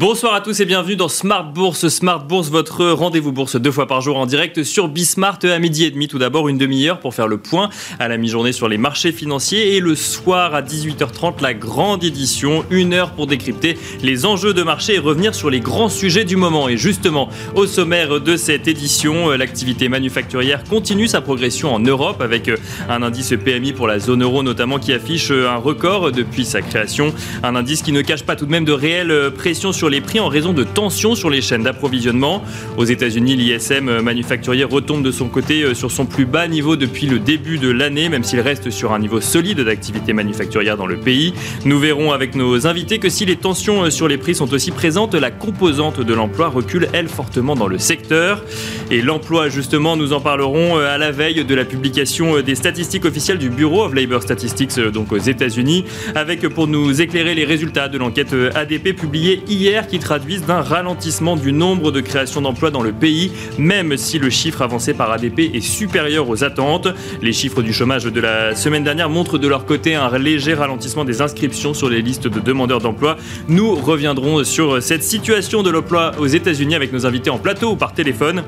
Bonsoir à tous et bienvenue dans Smart Bourse. Smart Bourse, votre rendez-vous bourse deux fois par jour en direct sur Bismart à midi et demi. Tout d'abord, une demi-heure pour faire le point à la mi-journée sur les marchés financiers et le soir à 18h30, la grande édition. Une heure pour décrypter les enjeux de marché et revenir sur les grands sujets du moment. Et justement, au sommaire de cette édition, l'activité manufacturière continue sa progression en Europe avec un indice PMI pour la zone euro notamment qui affiche un record depuis sa création. Un indice qui ne cache pas tout de même de réelles pressions sur les prix en raison de tensions sur les chaînes d'approvisionnement. Aux États-Unis, l'ISM manufacturier retombe de son côté euh, sur son plus bas niveau depuis le début de l'année, même s'il reste sur un niveau solide d'activité manufacturière dans le pays. Nous verrons avec nos invités que si les tensions euh, sur les prix sont aussi présentes, la composante de l'emploi recule, elle, fortement dans le secteur. Et l'emploi, justement, nous en parlerons euh, à la veille de la publication des statistiques officielles du Bureau of Labor Statistics, donc aux États-Unis, avec pour nous éclairer les résultats de l'enquête ADP publiée hier qui traduisent d'un ralentissement du nombre de créations d'emplois dans le pays, même si le chiffre avancé par ADP est supérieur aux attentes. Les chiffres du chômage de la semaine dernière montrent de leur côté un léger ralentissement des inscriptions sur les listes de demandeurs d'emploi. Nous reviendrons sur cette situation de l'emploi aux États-Unis avec nos invités en plateau ou par téléphone.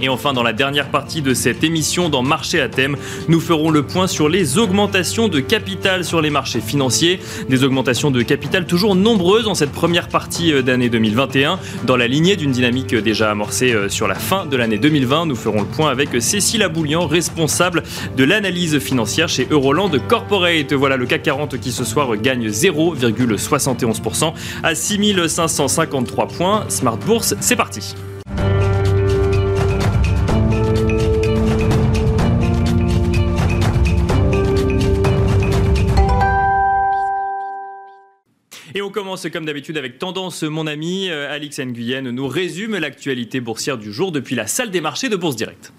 Et enfin, dans la dernière partie de cette émission, dans Marché à thème, nous ferons le point sur les augmentations de capital sur les marchés financiers. Des augmentations de capital toujours nombreuses en cette première partie euh, d'année 2021, dans la lignée d'une dynamique déjà amorcée euh, sur la fin de l'année 2020. Nous ferons le point avec Cécile Aboulian, responsable de l'analyse financière chez Euroland Corporate. Voilà le CAC 40 qui ce soir gagne 0,71% à 6553 points. Smart Bourse, c'est parti. Commence comme d'habitude avec Tendance. Mon ami euh, Alix Nguyen nous résume l'actualité boursière du jour depuis la salle des marchés de Bourse Directe.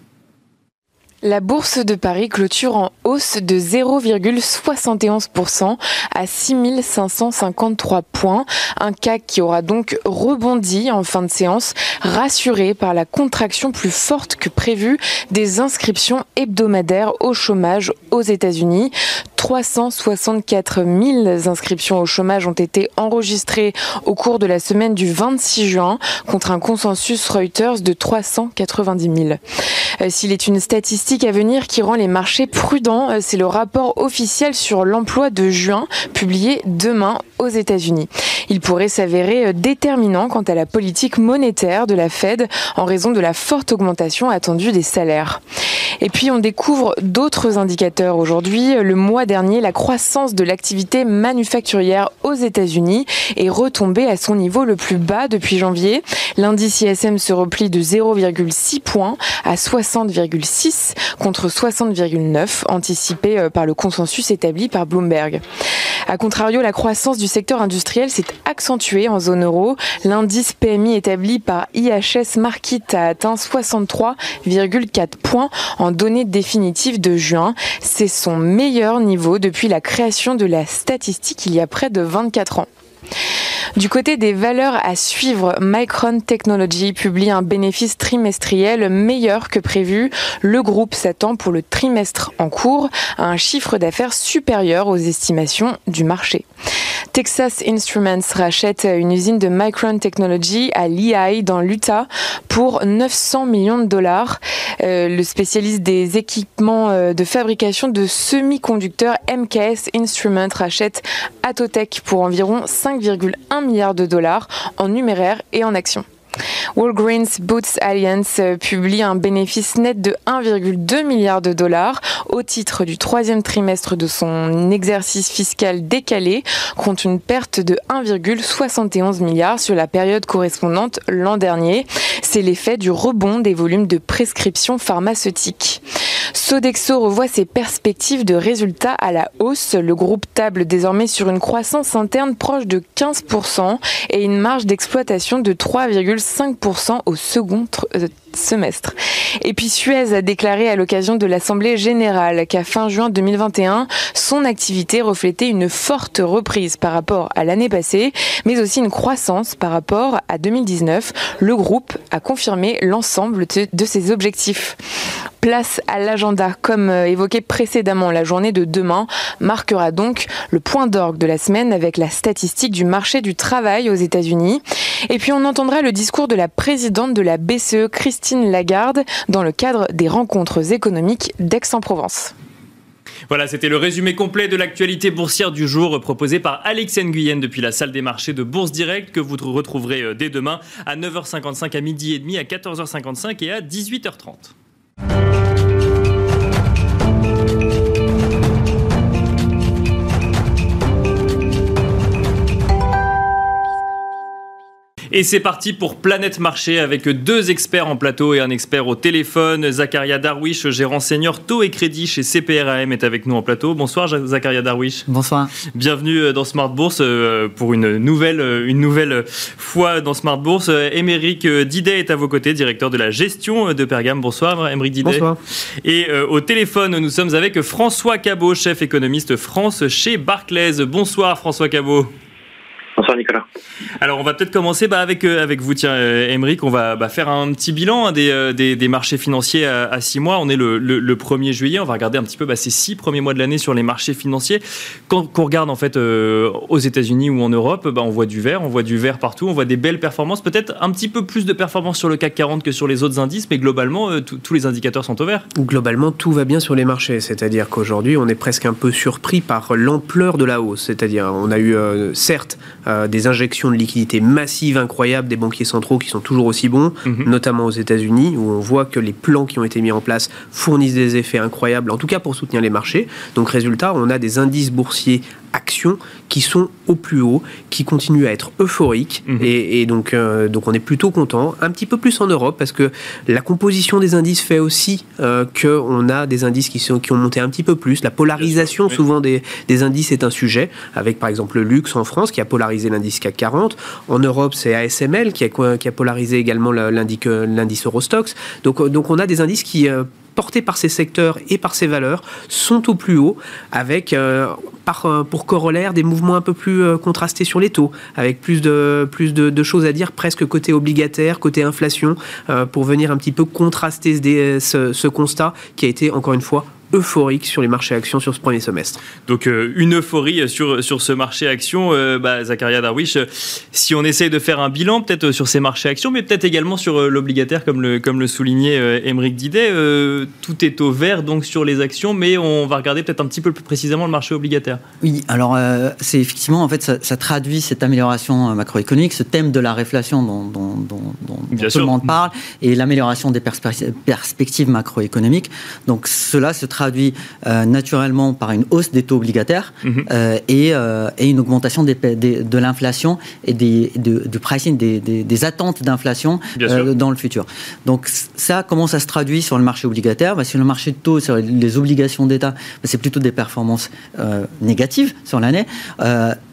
La bourse de Paris clôture en hausse de 0,71% à 6553 points. Un CAC qui aura donc rebondi en fin de séance, rassuré par la contraction plus forte que prévue des inscriptions hebdomadaires au chômage aux États-Unis. 364 000 inscriptions au chômage ont été enregistrées au cours de la semaine du 26 juin contre un consensus Reuters de 390 000. Euh, s'il est une statistique à venir qui rend les marchés prudents, euh, c'est le rapport officiel sur l'emploi de juin publié demain aux États-Unis. Il pourrait s'avérer euh, déterminant quant à la politique monétaire de la Fed en raison de la forte augmentation attendue des salaires. Et puis on découvre d'autres indicateurs aujourd'hui. Le mois dernier, la croissance de l'activité manufacturière aux États-Unis est retombée à son niveau le plus bas depuis janvier. L'indice ISM se replie de 0,6 points à 60,6 contre 60,9 anticipé euh, par le consensus établi par Bloomberg. A contrario, la croissance du secteur industriel s'est accentuée en zone euro. L'indice PMI établi par IHS Markit a atteint 63,4 points en données définitives de juin. C'est son meilleur niveau depuis la création de la statistique il y a près de 24 ans. Du côté des valeurs à suivre, Micron Technology publie un bénéfice trimestriel meilleur que prévu. Le groupe s'attend pour le trimestre en cours à un chiffre d'affaires supérieur aux estimations du marché. Texas Instruments rachète une usine de Micron Technology à Lehigh dans l'Utah pour 900 millions de dollars. Euh, le spécialiste des équipements euh, de fabrication de semi-conducteurs MKS Instruments rachète Atotech pour environ 5,1 milliards de dollars en numéraire et en actions. Walgreens Boots Alliance publie un bénéfice net de 1,2 milliard de dollars au titre du troisième trimestre de son exercice fiscal décalé, contre une perte de 1,71 milliard sur la période correspondante l'an dernier. C'est l'effet du rebond des volumes de prescriptions pharmaceutiques. Sodexo revoit ses perspectives de résultats à la hausse. Le groupe table désormais sur une croissance interne proche de 15% et une marge d'exploitation de 3,5% au second euh, semestre. Et puis Suez a déclaré à l'occasion de l'Assemblée générale qu'à fin juin 2021, son activité reflétait une forte reprise par rapport à l'année passée, mais aussi une croissance par rapport à 2019. Le groupe a confirmé l'ensemble de ses objectifs. Place à l'agenda. Comme euh, évoqué précédemment, la journée de demain marquera donc le point d'orgue de la semaine avec la statistique du marché du travail aux États-Unis. Et puis on entendra le discours de la présidente de la BCE, Christine Lagarde, dans le cadre des rencontres économiques d'Aix-en-Provence. Voilà, c'était le résumé complet de l'actualité boursière du jour proposé par Alex Nguyen depuis la salle des marchés de Bourse Direct que vous retrouverez euh, dès demain à 9h55, à midi et demi, à 14h55 et à 18h30. Et c'est parti pour Planète Marché avec deux experts en plateau et un expert au téléphone. Zakaria Darwish, gérant senior taux et crédit chez CPRAM, est avec nous en plateau. Bonsoir Zakaria Darwish. Bonsoir. Bienvenue euh, dans Smart Bourse euh, pour une nouvelle, euh, une nouvelle fois dans Smart Bourse. Émeric Didet est à vos côtés, directeur de la gestion de Pergame. Bonsoir Émeric Didet. Bonsoir. Et au téléphone, nous sommes avec François Cabot, chef économiste France chez Barclays. Bonsoir François Cabot. Bonsoir Nicolas. Alors on va peut-être commencer bah, avec, euh, avec vous, tiens, euh, On va bah, faire un petit bilan hein, euh, des, des, marchés financiers à, six mois. On est le, le, 1er juillet, on va regarder un petit peu bah, ces six premiers mois de l'année sur les marchés financiers. Quand, on regarde en fait aux États-Unis ou en Europe, bah, on voit du vert, on voit du vert partout, on voit des belles performances, peut-être un petit peu plus de performances sur le CAC 40 que sur les autres indices, mais globalement, tous les indicateurs sont au vert. Globalement, tout va bien sur les marchés, c'est-à-dire qu'aujourd'hui, on est presque un peu surpris par l'ampleur de la hausse. C'est-à-dire, on a eu certes des injections de liquidités massives, incroyables des banquiers centraux qui sont toujours aussi bons, mhm. notamment aux États-Unis, où on voit que les plans qui ont été mis en place fournissent des effets incroyables, en tout cas pour soutenir les marchés. Donc résultat, on a des indices boursiers actions qui sont au plus haut, qui continuent à être euphoriques. Mhm. Et, donc, euh, donc on est plutôt content. Un petit peu plus en Europe parce que la composition des indices fait aussi euh, qu'on a des indices qui, sont, qui ont monté un petit peu plus. La polarisation souvent des, des, indices est un sujet, avec par exemple le luxe en France qui a polarisé l'indice CAC 40. En Europe, c'est ASML qui a, polarisé également l'indice Eurostox. Donc, donc on a des indices qui euh, portés par ces secteurs et par ces valeurs sont au plus haut, avec euh, euh, pour corollaire des mouvements un peu plus euh, contrastés sur les taux, avec plus de, plus de, choses à dire presque côté obligataire, côté inflation, pour venir un petit peu contraster ce constat qui a été encore une fois euphorique sur les marchés actions sur ce premier semestre. Donc euh, une euphorie sur, sur ce marché actions, euh, bah, Zakaria Darwish, euh, si on essaye de faire un bilan peut-être sur ces marchés actions, mais peut-être également sur l'obligataire comme le, comme le soulignait Émeric Didet, tout est au vert donc sur les actions, mais on va regarder peut-être un petit peu plus précisément le marché obligataire. Oui, alors c'est effectivement, en fait, ça, traduit cette amélioration macroéconomique, ce thème de la réflation dont, dont, dont, tout le monde parle, et l'amélioration des perspectives macroéconomiques. Donc cela se traduit traduit euh, naturellement par une hausse des taux obligataires mhm. euh, et, euh, et, une augmentation des, de l'inflation et des, du pricing, des, des attentes d'inflation dans le futur. Donc ça, comment ça se traduit sur le marché obligataire? Bah, Sur le marché de taux, sur les obligations d'État, bah, c'est plutôt des performances négatives sur l'année.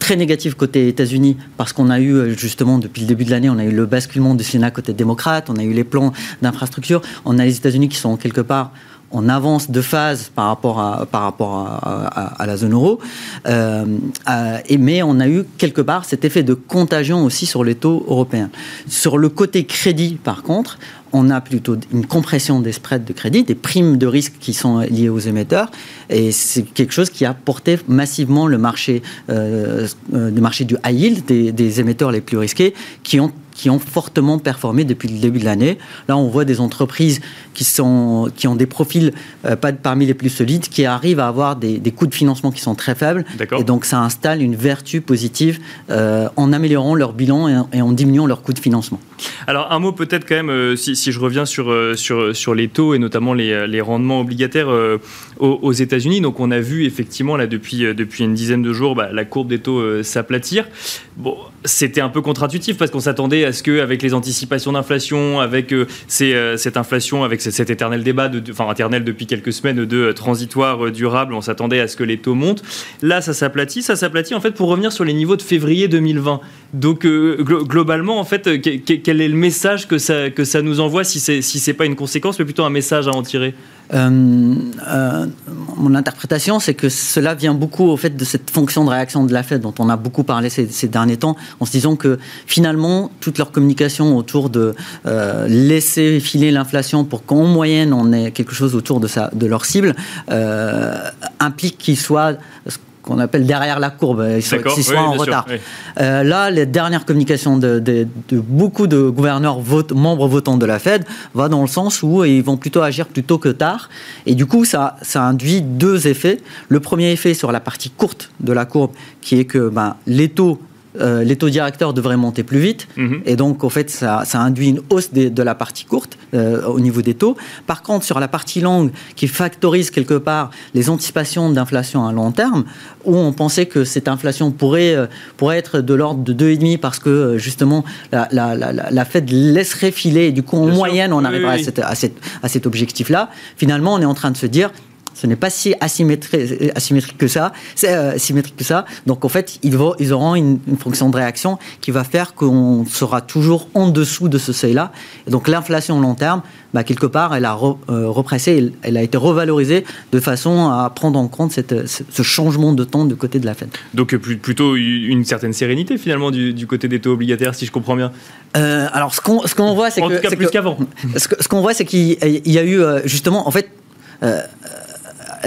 très négatives côté États-Unis parce qu'on a eu justement depuis le début de l'année, on a eu le basculement du Sénat côté démocrate, on a eu les plans d'infrastructure, on a les États-Unis qui sont quelque part on avance de phase par rapport à, la zone euro. Euh, euh, mais on a eu quelque part cet effet de contagion aussi sur les taux européens. Sur le côté crédit, par contre, on a plutôt une compression des spreads de crédit, des primes de risque qui sont liées aux émetteurs, et c'est quelque chose qui a porté massivement le marché, euh, du high yield, des émetteurs les plus risqués, qui ont qui ont fortement performé depuis le début de l'année. Là, on voit des entreprises qui, sont, qui ont des profils euh, pas parmi les plus solides, qui arrivent à avoir des, coûts de financement qui sont très faibles. Et donc, ça installe une vertu positive euh, en améliorant leur bilan et, en diminuant leurs coûts de financement. Alors, un mot peut-être quand même, euh, si, je reviens sur, sur, sur les taux et notamment les, les rendements obligataires aux, États-Unis. Donc, on a vu effectivement, là, depuis, depuis une dizaine de jours, bah, la courbe des taux s'aplatir. Bon, c'était un peu contre-intuitif parce qu'on s'attendait à ce que, avec les anticipations d'inflation, avec euh, euh, cette inflation, avec cet éternel débat, enfin éternel depuis quelques semaines de euh, transitoire durable, on s'attendait à ce que les taux montent. Là, ça s'aplatit, ça s'aplatit en fait pour revenir sur les niveaux de février 2020. Donc globalement, en fait, quel est le message que ça, nous envoie si c'est si pas une conséquence, mais plutôt un message à en tirer? Mon interprétation, c'est que cela vient beaucoup au fait de cette fonction de réaction de la Fed dont on a beaucoup parlé ces, derniers temps, en se disant que finalement, toute leur communication autour de euh, laisser filer l'inflation pour qu'en moyenne on ait quelque chose autour de, sa, de leur cible, implique qu'ils soient qu'on appelle derrière la courbe, ils soient, en retard. Euh, là, les dernières communications de, beaucoup de gouverneurs membres votants de la Fed va dans le sens où ils vont plutôt agir plutôt que tard. Et du coup, ça, ça induit deux effets. Le premier effet sur la partie courte de la courbe, qui est que ben, les taux euh, les taux directeurs devraient monter plus vite. Mhm. Et donc, au fait, ça, induit une hausse de la partie courte euh, au niveau des taux. Par contre, sur la partie longue, qui factorise quelque part les anticipations d'inflation à long terme, où on pensait que cette inflation pourrait, euh, pourrait être de l'ordre de 2,5 parce que justement la, la, la, Fed laisserait filer et du coup en moyenne on arriverait à, à cet objectif-là. Finalement, on est en train de se dire ce n'est pas si asymétrique, asymétrique que ça. C'est euh, symétrique que ça. Donc en fait, ils, vont, ils auront une, fonction de réaction qui va faire qu'on sera toujours en dessous de ce seuil-là. Et donc l'inflation long terme, bah, quelque part, elle a euh, repressé, elle a été revalorisée de façon à prendre en compte cette, ce changement de temps du côté de la Fed. Donc plutôt une certaine sérénité finalement du, côté des taux obligataires, si je comprends bien? Euh, alors ce qu'on ce qu'on voit, c'est que en tout cas plus qu'avant. Ce qu'on voit, c'est qu'il y a eu justement, en fait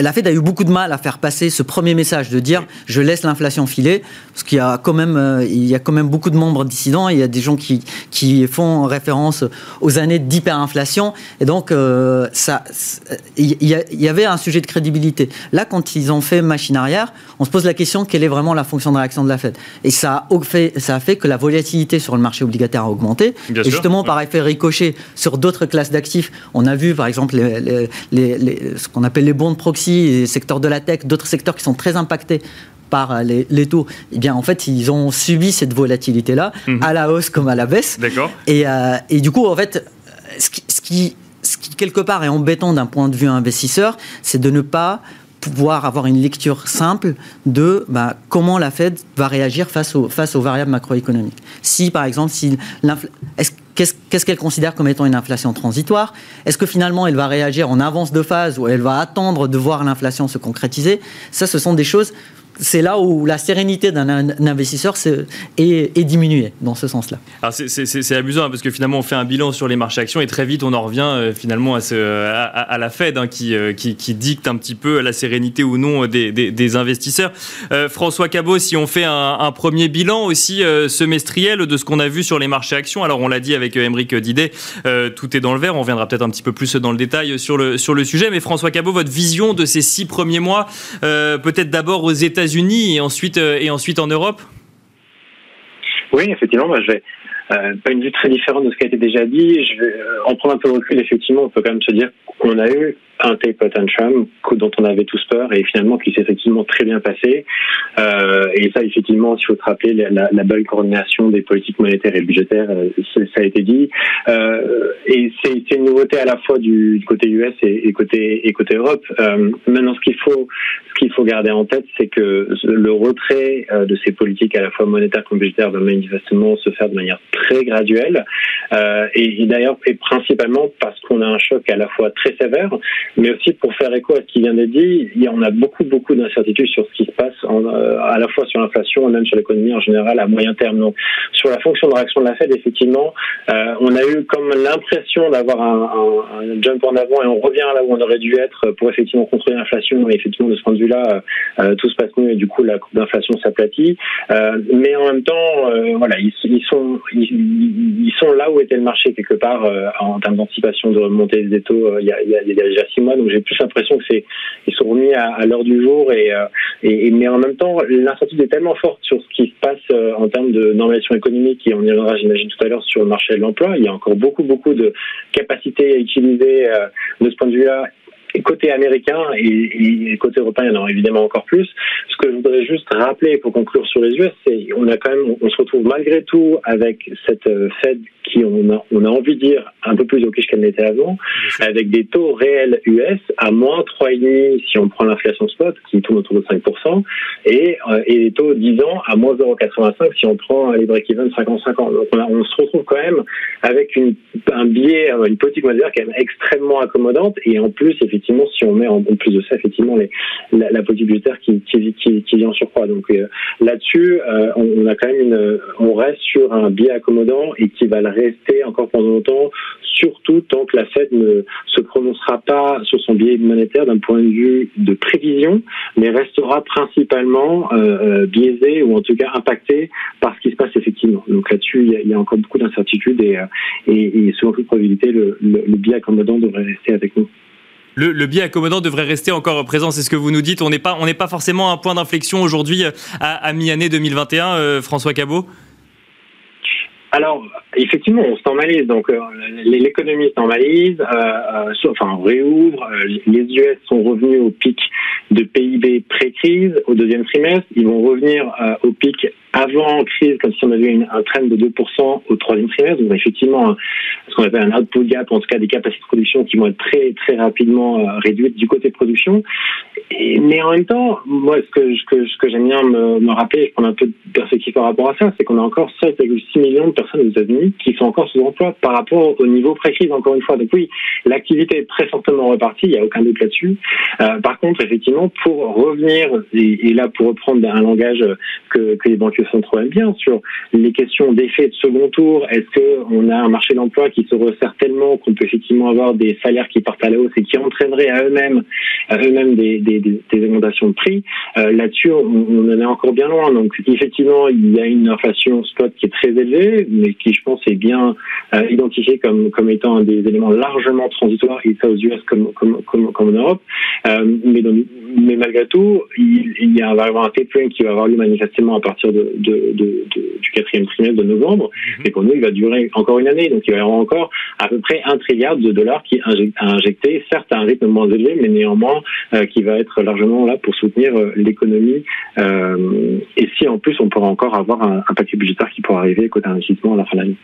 la Fed a eu beaucoup de mal à faire passer ce premier message de dire je laisse l'inflation filer, parce qu'il y a quand même, euh, il y a quand même beaucoup de membres dissidents, il y a des gens qui, qui font référence aux années d'hyperinflation, et donc euh, ça, il y, avait un sujet de crédibilité. Là, quand ils ont fait machine arrière, on se pose la question quelle est vraiment la fonction de réaction de la Fed, et ça a fait, ça a fait que la volatilité sur le marché obligataire a augmenté, et justement par effet ricochet sur d'autres classes d'actifs, on a vu par exemple les, ce qu'on appelle les bons de proxy les secteurs de la tech, d'autres secteurs qui sont très impactés par euh, les, taux, eh bien, en fait, ils ont subi cette volatilité-là, mhm. à la hausse comme à la baisse. D'accord. Et, euh, et, du coup, en fait, ce qui, ce qui, ce qui quelque part, est embêtant d'un point de vue investisseur, c'est de ne pas pouvoir avoir une lecture simple de bah, comment la Fed va réagir face, aux, face aux variables macroéconomiques. Si, par exemple, si qu'est-ce qu'elle considère comme étant une inflation transitoire? Est-ce que finalement elle va réagir en avance de phase ou elle va attendre de voir l'inflation se concrétiser? Ça, ce sont des choses c'est là où la sérénité d'un investisseur est, diminuée dans ce sens-là. c'est amusant hein, parce que finalement on fait un bilan sur les marchés actions et très vite on en revient euh, finalement à, la Fed hein, euh, qui, dicte un petit peu la sérénité ou non des, des, investisseurs. Euh, François Cabot, si on fait un, premier bilan aussi semestriel de ce qu'on a vu sur les marchés actions, alors on l'a dit avec Émeric Didet, tout est dans le vert, on reviendra peut-être un petit peu plus dans le détail sur le, sur le sujet, mais François Cabot, votre vision de ces six premiers mois, peut-être d'abord aux États-Unis unis et ensuite, euh, et ensuite en Europe Oui, effectivement, je vais euh, pas une vue très différente de ce qui a été déjà dit. Je vais euh, en prendre un peu de recul. Effectivement, on peut quand même se dire qu'on a eu un tape tantrum dont on avait tous peur et finalement qui s'est effectivement très bien passé. Euh, et ça, effectivement, s'il faut se rappeler la, la, bonne coordination des politiques monétaires et budgétaires, euh, ça a été dit. Euh, et c'est une nouveauté à la fois du, côté US et, côté et côté Europe. Euh, maintenant, ce qu'il faut ce qu'il faut garder en tête, c'est que le retrait euh, de ces politiques à la fois monétaires et budgétaires va manifestement se faire de manière très graduelle. Euh, et, et d'ailleurs, et principalement parce qu'on a un choc à la fois très sévère mais aussi pour faire écho à ce qui vient d'être dit, il y en a beaucoup, beaucoup d'incertitudes sur ce qui se passe euh, à la fois sur l'inflation, même sur l'économie en général à moyen terme. Donc, sur la fonction de réaction de la Fed, effectivement, euh, on a eu comme l'impression d'avoir un, un, jump en avant et on revient là où on aurait dû être pour effectivement contrôler l'inflation. Et effectivement, de ce point de vue-là, euh, tout se passe mieux et du coup, la courbe d'inflation s'aplatit. mais en même temps, voilà, ils, ils sont ils, sont là où était le marché quelque part en termes d'anticipation de remontée des taux. Il y a, il y a déjà six mois, donc j'ai plus l'impression que c'est ils sont remis à, l'heure du jour et, euh, et, mais en même temps l'incertitude est tellement forte sur ce qui se passe euh, en termes de normalisation économique et on y reviendra j'imagine tout à l'heure sur le marché de l'emploi. Il y a encore beaucoup beaucoup de capacités à utiliser euh, de ce point de vue-là côté américain et, côté européen, il y en aura évidemment encore plus. Ce que je voudrais juste rappeler pour conclure sur les US, c'est on a quand même, on se retrouve malgré tout avec cette euh, Fed qui, on a, on a envie de dire, un peu plus au qu'elle n'était avant, avec des taux réels US à moins 3,5 si on prend l'inflation spot, qui tourne autour de 5%, et, euh, et les taux 10 ans à moins 0,85 si on prend les break-even 50-50. Donc on, on, se retrouve quand même avec une, un biais, une politique monétaire quand même extrêmement accommodante, et en plus, effectivement, si on met en, plus de ça, effectivement, la, politique budgétaire qui, vient en surcroît. Donc euh, là-dessus, euh, on, reste sur un biais accommodant et qui va le rester encore pendant longtemps, surtout tant que la Fed ne se prononcera pas sur son biais monétaire d'un point de vue de prévision, mais restera principalement euh, biaisé ou en tout cas impacté par ce qui se passe effectivement. Donc là-dessus, il, y, a encore beaucoup d'incertitudes et, et, et selon toute probabilité, le, le biais accommodant devrait rester avec nous le, biais accommodant devrait rester encore présent. C'est ce que vous nous dites. On n'est pas, pas forcément à un point d'inflexion aujourd'hui euh, à, mi-année 2021, euh, François Cabot? Alors, effectivement, on se normalise. Donc, euh, l'économie se enfin, on réouvre. les US sont revenus au pic de PIB pré-crise au deuxième trimestre. Ils vont revenir au pic avant crise, comme si on avait une, un trend de 2% au troisième trimestre. Donc effectivement, ce qu'on appelle un output gap, en tout cas des capacités de production qui vont être très très rapidement euh, réduites du côté production. Mais en même temps, moi, ce que, j'aime bien me, me rappeler, je prends un peu de perspective par rapport à ça, c'est qu'on a encore 7,6 millions de personnes aux États-Unis qui sont encore sous emploi par rapport au niveau pré-crise, encore une fois. Donc oui, l'activité est très fortement repartie, il n'y a aucun doute là-dessus. Euh, par contre, effectivement, pour revenir, et, là pour reprendre un langage que les banques sont trop bien sur les questions d'effet de second tour. Est-ce qu'on a un marché d'emploi qui se resserre tellement qu'on peut effectivement avoir des salaires qui partent à la hausse et qui entraîneraient à eux-mêmes eux-mêmes des, des, augmentations de prix? Euh, Là-dessus, on, en est encore bien loin. Donc effectivement, il y a une inflation spot qui est très élevée, mais qui, je pense, est bien euh, identifiée comme, comme étant un des éléments largement transitoires, et ça aux US comme, comme, en Europe. Euh, mais, malgré tout, il, il y a, va y avoir un tapering qui va avoir lieu manifestement à partir de, de, de, du quatrième trimestre de novembre. Mhm. Et pour nous, il va durer encore une année. Donc il va y avoir encore à peu près un trilliard de dollars qui a injecté, certes à un rythme moins élevé, mais néanmoins euh, qui va être largement là pour soutenir euh, l'économie. Euh, et si en plus on pourra encore avoir un, un paquet budgétaire qui pourra arriver côté investissement à la fin de l'année.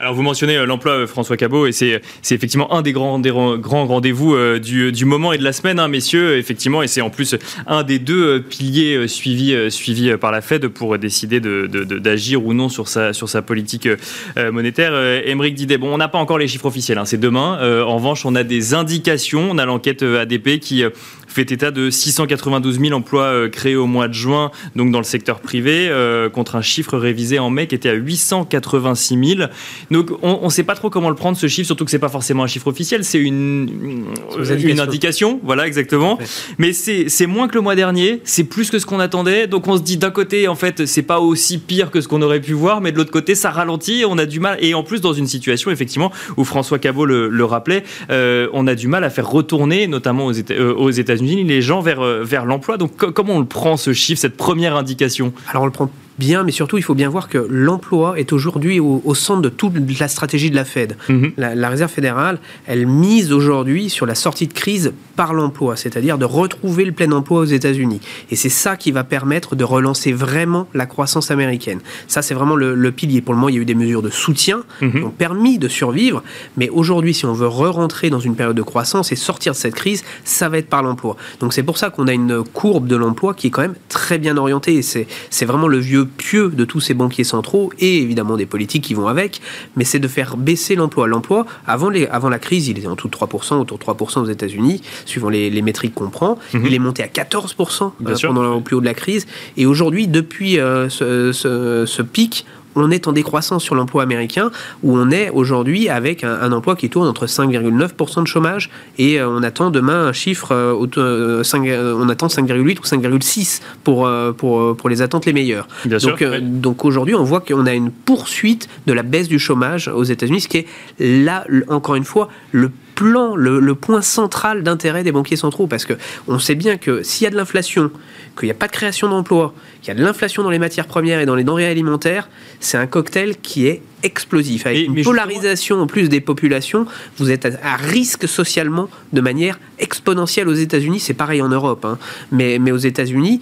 Alors vous mentionnez l'emploi François Cabot et c'est effectivement un des grands, des grands rendez-vous du, du, moment et de la semaine, hein, messieurs, effectivement, et c'est en plus un des deux piliers suivis, suivis par la Fed pour décider d'agir de, de, ou non sur sa, sur sa politique monétaire. Émeric Didet, bon, on n'a pas encore les chiffres officiels, hein, c'est demain. en revanche, on a des indications, on a l'enquête ADP qui fait état de 692 000 emplois créés au mois de juin, donc dans le secteur privé, contre un chiffre révisé en mai qui était à 886 000. Donc on ne sait pas trop comment le prendre ce chiffre, surtout que c'est pas forcément un chiffre officiel, c'est une, une indication, voilà exactement. Mais c'est moins que le mois dernier, c'est plus que ce qu'on attendait. Donc on se dit d'un côté en fait c'est pas aussi pire que ce qu'on aurait pu voir, mais de l'autre côté ça ralentit, on a du mal. Et en plus dans une situation effectivement où François Cabot le, rappelait, euh, on a du mal à faire retourner, notamment aux, euh, États-Unis, les gens vers euh, vers l'emploi. Donc comment on le prend ce chiffre, cette première indication? Alors on le prend bien, mais surtout, il faut bien voir que l'emploi est aujourd'hui au, centre de toute la stratégie de la Fed. Mhm. La, Réserve fédérale, elle mise aujourd'hui sur la sortie de crise par l'emploi, c'est-à-dire de retrouver le plein emploi aux États-Unis. Et c'est ça qui va permettre de relancer vraiment la croissance américaine. Ça, c'est vraiment le, pilier. Pour le moment, il y a eu des mesures de soutien mhm. qui ont permis de survivre, mais aujourd'hui, si on veut re-rentrer dans une période de croissance et sortir de cette crise, ça va être par l'emploi. Donc c'est pour ça qu'on a une courbe de l'emploi qui est quand même très bien orientée. C'est vraiment le vieux pieux de tous ces banquiers centraux et évidemment des politiques qui vont avec, mais c'est de faire baisser l'emploi. L'emploi, avant, les, avant la crise, il était en tout de 3%, autour de 3% aux États-Unis, suivant les, les métriques qu'on prend. Mhm. Il est monté à 14% euh, pendant le plus haut de la crise. Et aujourd'hui, depuis euh, ce, ce, ce pic, on est en décroissance sur l'emploi américain, où on est aujourd'hui avec un, emploi qui tourne entre 5,9% de chômage, et euh, on attend demain un chiffre, euh, euh, on attend 5,8 ou 5,6 pour, pour, pour les attentes les meilleures. donc, donc aujourd'hui, on voit qu'on a une poursuite de la baisse du chômage aux États-Unis, ce qui est là, encore une fois, le plan, le, point central d'intérêt des banquiers centraux, parce que on sait bien que s'il y a de l'inflation, qu'il n'y a pas de création d'emplois, qu'il y a de l'inflation dans les matières premières et dans les denrées alimentaires, c'est un cocktail qui est explosif. Avec une polarisation en plus des populations, vous êtes à, risque socialement de manière exponentielle aux États-Unis. C'est pareil en Europe, hein. mais, mais aux États-Unis,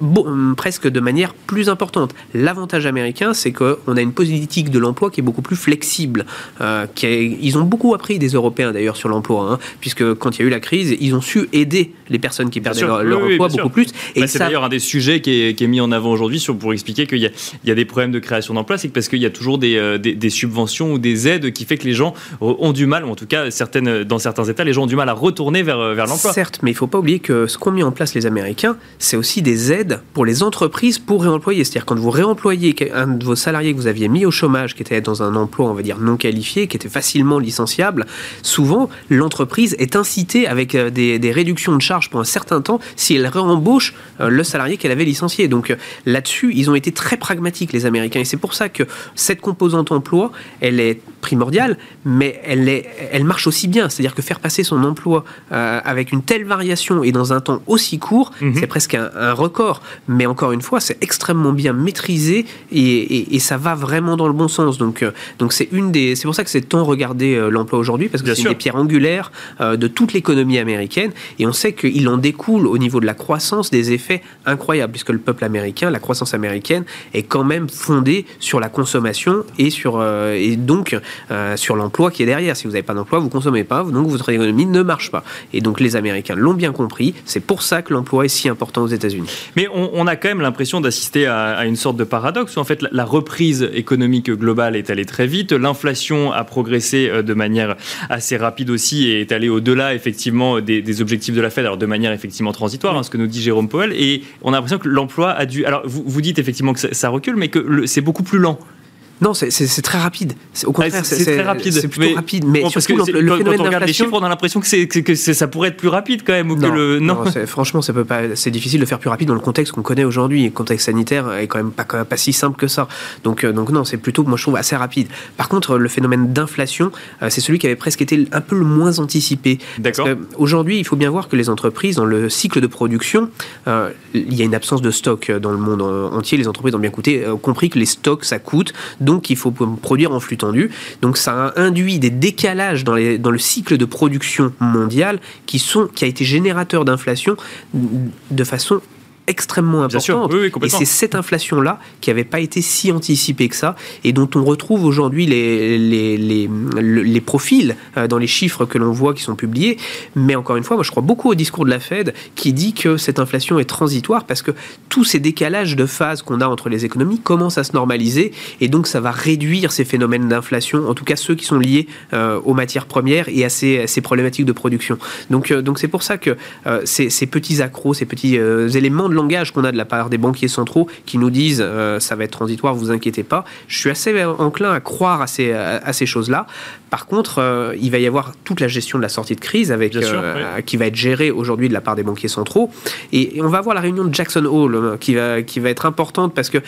Hum, presque de manière plus importante. L'avantage américain, c'est qu'on a une politique de l'emploi qui est beaucoup plus flexible. Euh, ils ont beaucoup appris des Européens d'ailleurs sur l'emploi, hein, puisque quand il y a eu la crise, ils ont su aider les personnes qui perdaient leur, emploi beaucoup plus. Et bah, c'est d'ailleurs un des sujets qui est, mis en avant aujourd'hui pour expliquer qu'il y, a des problèmes de création d'emplois, c'est parce qu'il y a toujours euh, des, subventions ou des aides qui fait que les gens ont du mal, ou en tout cas certaines, dans certains États, les gens ont du mal à retourner vers, vers l'emploi. Certes, mais il ne faut pas oublier que ce qu'ont mis en place les Américains, c'est aussi des aides pour les entreprises pour réemployer. C'est-à-dire quand vous réemployez un de vos salariés que vous aviez mis au chômage, qui était dans un emploi, on va dire, non qualifié, qui était facilement licenciable, souvent l'entreprise est incitée avec euh, des, réductions de charges pour un certain temps si elle réembauche euh, le salarié qu'elle avait licencié. Donc euh, là-dessus, ils ont été très pragmatiques, les Américains. Et c'est pour ça que cette composante emploi, elle est primordiale, mais elle, est, elle marche aussi bien. C'est-à-dire que faire passer son emploi avec une telle variation et dans un temps aussi court, mhm. c'est presque un, un record. Mais encore une fois, c'est extrêmement bien maîtrisé et, ça va vraiment dans le bon sens. Donc, euh, donc c'est une des, c'est pour ça que c'est tant regarder euh, l'emploi aujourd'hui parce que c'est une des pierres angulaires euh, de toute l'économie américaine et on sait qu'il en découle au niveau de la croissance des effets incroyables puisque le peuple américain, la croissance américaine est quand même fondée sur la consommation et sur et donc sur l'emploi qui est derrière. Si vous n'avez pas d'emploi, vous consommez pas, donc votre économie ne marche pas. Et donc les Américains l'ont bien compris. C'est pour ça que l'emploi est si important aux États-Unis. Mais on, a quand même l'impression d'assister à, une sorte de paradoxe où en fait la, reprise économique globale est allée très vite, l'inflation a progressé euh, de manière assez rapide aussi et est allée au-delà effectivement des, objectifs de la Fed, alors de manière effectivement transitoire, hein, ce que nous dit Jérôme Powell, et on a l'impression que l'emploi a dû... Alors vous, vous dites effectivement que ça, recule, mais que c'est beaucoup plus lent non, c'est très rapide. Au contraire, c'est très rapide. C'est plutôt rapide. Mais parce que le, quand, phénomène on regarde les chiffres, on a l'impression que, que ça pourrait être plus rapide quand même. Ou non, que le... non. franchement, ça peut pas. C'est difficile de faire plus rapide dans le contexte qu'on connaît aujourd'hui. Le contexte sanitaire est quand même pas, pas si simple que ça. Donc, euh, donc non, c'est plutôt, moi je trouve, assez rapide. Par contre, le phénomène d'inflation, euh, c'est celui qui avait presque été un peu le moins anticipé. D'accord. Aujourd'hui, il faut bien voir que les entreprises, dans le cycle de production, euh, il y a une absence de stock dans le monde entier. Les entreprises ont bien coûté, compris que les stocks, ça coûte. Donc, il faut produire en flux tendu. Donc ça induit des décalages dans, le cycle de production mondial qui, qui a été générateur d'inflation de façon extrêmement importante. et c'est cette inflation-là qui n'avait pas été si anticipée que ça et dont on retrouve aujourd'hui les, les, les, les, profils euh, dans les chiffres que l'on voit qui sont publiés. Mais encore une fois, moi je crois beaucoup au discours de la Fed qui dit que cette inflation est transitoire parce que tous ces décalages de phase qu'on a entre les économies commencent à se normaliser et donc ça va réduire ces phénomènes d'inflation, en tout cas ceux qui sont liés euh, aux matières premières et à ces, ces problématiques de production. Donc euh, donc c'est pour ça que ces, ces, petits accros, ces petits éléments langage qu'on a de la part des banquiers centraux qui nous disent euh, ça va être transitoire, vous inquiétez pas. Je suis assez enclin à croire à ces, à ces choses-là. Par contre, euh, il va y avoir toute la gestion de la sortie de crise avec, euh, qui va être gérée aujourd'hui de la part des banquiers centraux. Et, on va voir la réunion de Jackson Hole qui va, qui va être importante parce que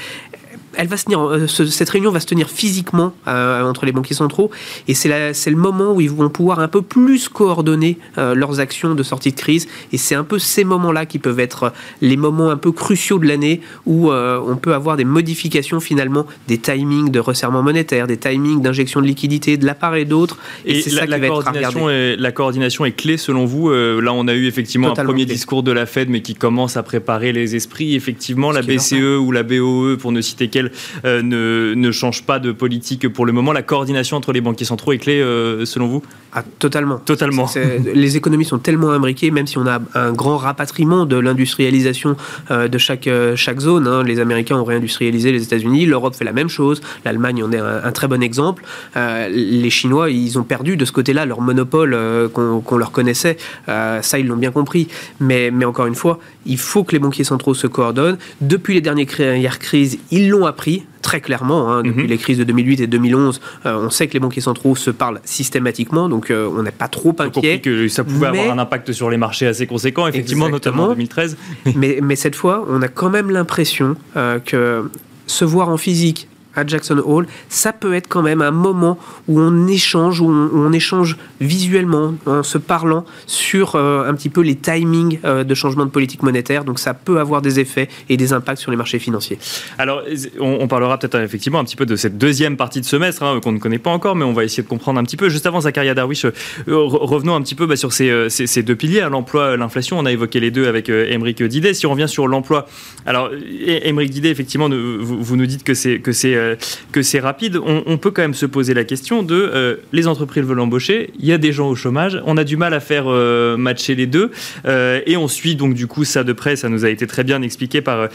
elle va se tenir, euh, cette réunion va se tenir physiquement euh, entre les banquiers centraux. Et c'est le moment où ils vont pouvoir un peu plus coordonner euh, leurs actions de sortie de crise. Et c'est un peu ces moments-là qui peuvent être les moments un peu cruciaux de l'année où on peut avoir des modifications finalement des timings de resserrement monétaire, des timings d'injection de liquidité de la part et d'autre et, c'est ça la, qui va coordination est, la coordination est clé selon vous là on a eu effectivement un premier discours de la Fed mais qui commence à préparer les esprits. Effectivement la BCE ou la BOE pour ne citer qu'elle euh, ne, ne, change pas de politique pour le moment. La coordination entre les banquiers centraux est clé, euh, selon vous? Ah, Totalement. Totalement. les économies sont tellement imbriquées, même si on a un grand rapatriement de l'industrialisation euh, de chaque, chaque zone. Hein. Les Américains ont réindustrialisé les États-Unis, l'Europe fait la même chose, l'Allemagne en est un, très bon exemple. les Chinois, ils ont perdu de ce côté-là leur monopole qu'on leur connaissait. ça, ils l'ont bien compris. Mais, mais encore une fois, il faut que les banquiers centraux se coordonnent. Depuis les dernières crises, ils l'ont appris très clairement. Hein, depuis mhm. les crises de 2008 et 2011, euh, on sait que les banquiers centraux se parlent systématiquement, donc euh, on n'est pas trop inquiet. que ça pouvait avoir un impact sur les marchés assez conséquent, effectivement, notamment en 2013. mais, mais, cette fois, on a quand même l'impression euh, que se voir en physique, à Jackson Hole, ça peut être quand même un moment où on échange, où on, échange visuellement, en se parlant sur euh, un petit peu les timings euh, de changement de politique monétaire. Donc ça peut avoir des effets et des impacts sur les marchés financiers. Alors on, parlera peut-être effectivement un petit peu de cette deuxième partie de semestre hein, qu'on ne connaît pas encore, mais on va essayer de comprendre un petit peu. Juste avant, Zakaria Darwish, revenons un petit peu bah, sur ces, deux piliers, hein, l'emploi, l'inflation. On a évoqué les deux avec Émeric Didet. Si on revient sur l'emploi, alors Émeric Didet, effectivement, vous, nous dites que c'est euh, que c'est rapide, on, peut quand même se poser la question de euh, les entreprises veulent embaucher, il y a des gens au chômage, on a du mal à faire euh, matcher les deux, et on suit donc du coup ça de près, ça nous a été très bien expliqué par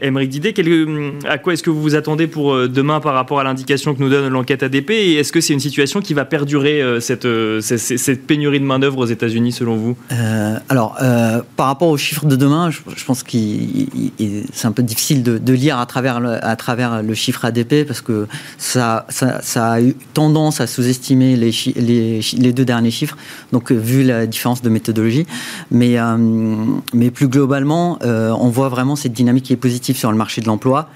Émeric Didet. à quoi est-ce que vous vous attendez pour demain par rapport à l'indication que nous donne l'enquête ADP, et est-ce que c'est une situation qui va perdurer cette, pénurie de main-d'œuvre aux États-Unis selon vous? Alors, par rapport aux chiffres de demain, je, pense que c'est un peu difficile de, lire à travers le chiffre ADP parce que ça, ça, a eu tendance à sous-estimer les, les, deux derniers chiffres, donc euh, vu la différence de méthodologie. Mais, euh, mais plus globalement, euh, on voit vraiment cette dynamique qui est positive sur le marché de l'emploi.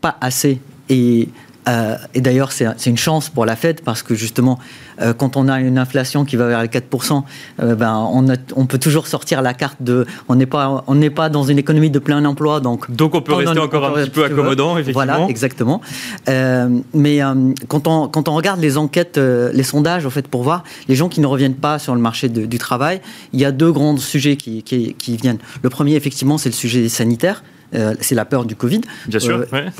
Pas assez. Et euh, et d'ailleurs, c'est une chance pour la Fed parce que justement, euh, quand on a une inflation qui va vers les 4%, euh, ben, on, on, peut toujours sortir la carte de. On n'est pas, on n'est pas dans une économie de plein emploi. Donc, donc on peut rester encore un petit peu accommodant, effectivement. Voilà, exactement. mais quand, on, quand on regarde les enquêtes, les sondages, en fait, pour voir les gens qui ne reviennent pas sur le marché du travail, il y a deux grands sujets qui, qui, qui viennent. Le premier, effectivement, c'est le sujet sanitaire. Euh, c'est la peur du Covid. Bien sûr. Euh,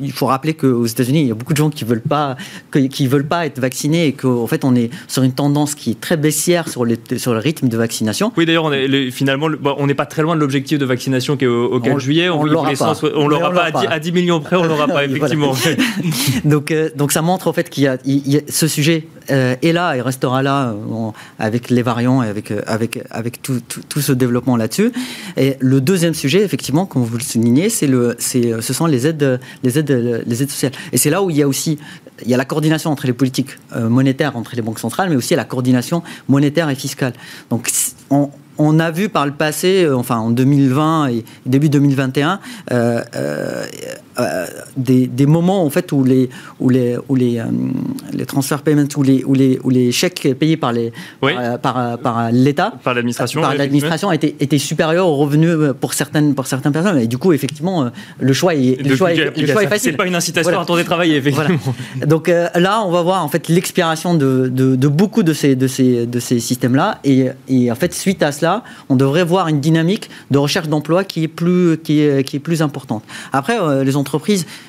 il faut rappeler qu'aux États-Unis, il y a beaucoup de gens qui veulent pas, qui veulent pas être vaccinés et qu'en fait, on est sur une tendance qui est très baissière sur, sur le rythme de vaccination. Oui, d'ailleurs, finalement, on n'est pas très loin de l'objectif de vaccination qui est au, 4 juillet. On, ne l'aura pas. On l'aura pas, à 10 millions près, on l'aura pas, effectivement. donc, euh, donc, ça montre en fait qu'il y, a ce sujet est là et restera là avec les variants et avec, avec, avec tout, tout, ce développement là-dessus. Et le deuxième sujet, effectivement, comme vous le c'est le, c'est, ce sont les aides, les aides, les aides sociales. Et c'est là où il y a aussi, il y a la coordination entre les politiques euh, monétaires entre les banques centrales, mais aussi la coordination monétaire et fiscale. Donc, on, on a vu par le passé, euh, enfin en 2020 et début 2021, euh, euh, des, des, moments en fait où les où les où les, les transferts payments ou les où les où les chèques payés par les par, par, l'État par l'administration par l'administration étaient, étaient supérieurs aux revenus pour certaines pour certaines personnes. Et du coup effectivement le choix est le, choix, est, le choix est facile. C'est pas une incitation à attendre travailler effectivement. Donc là on va voir en fait l'expiration de, de, de, beaucoup de ces de ces de ces systèmes là et, et en fait suite à cela on devrait voir une dynamique de recherche d'emploi qui est plus qui est, qui est plus importante. Après, euh, les entreprises,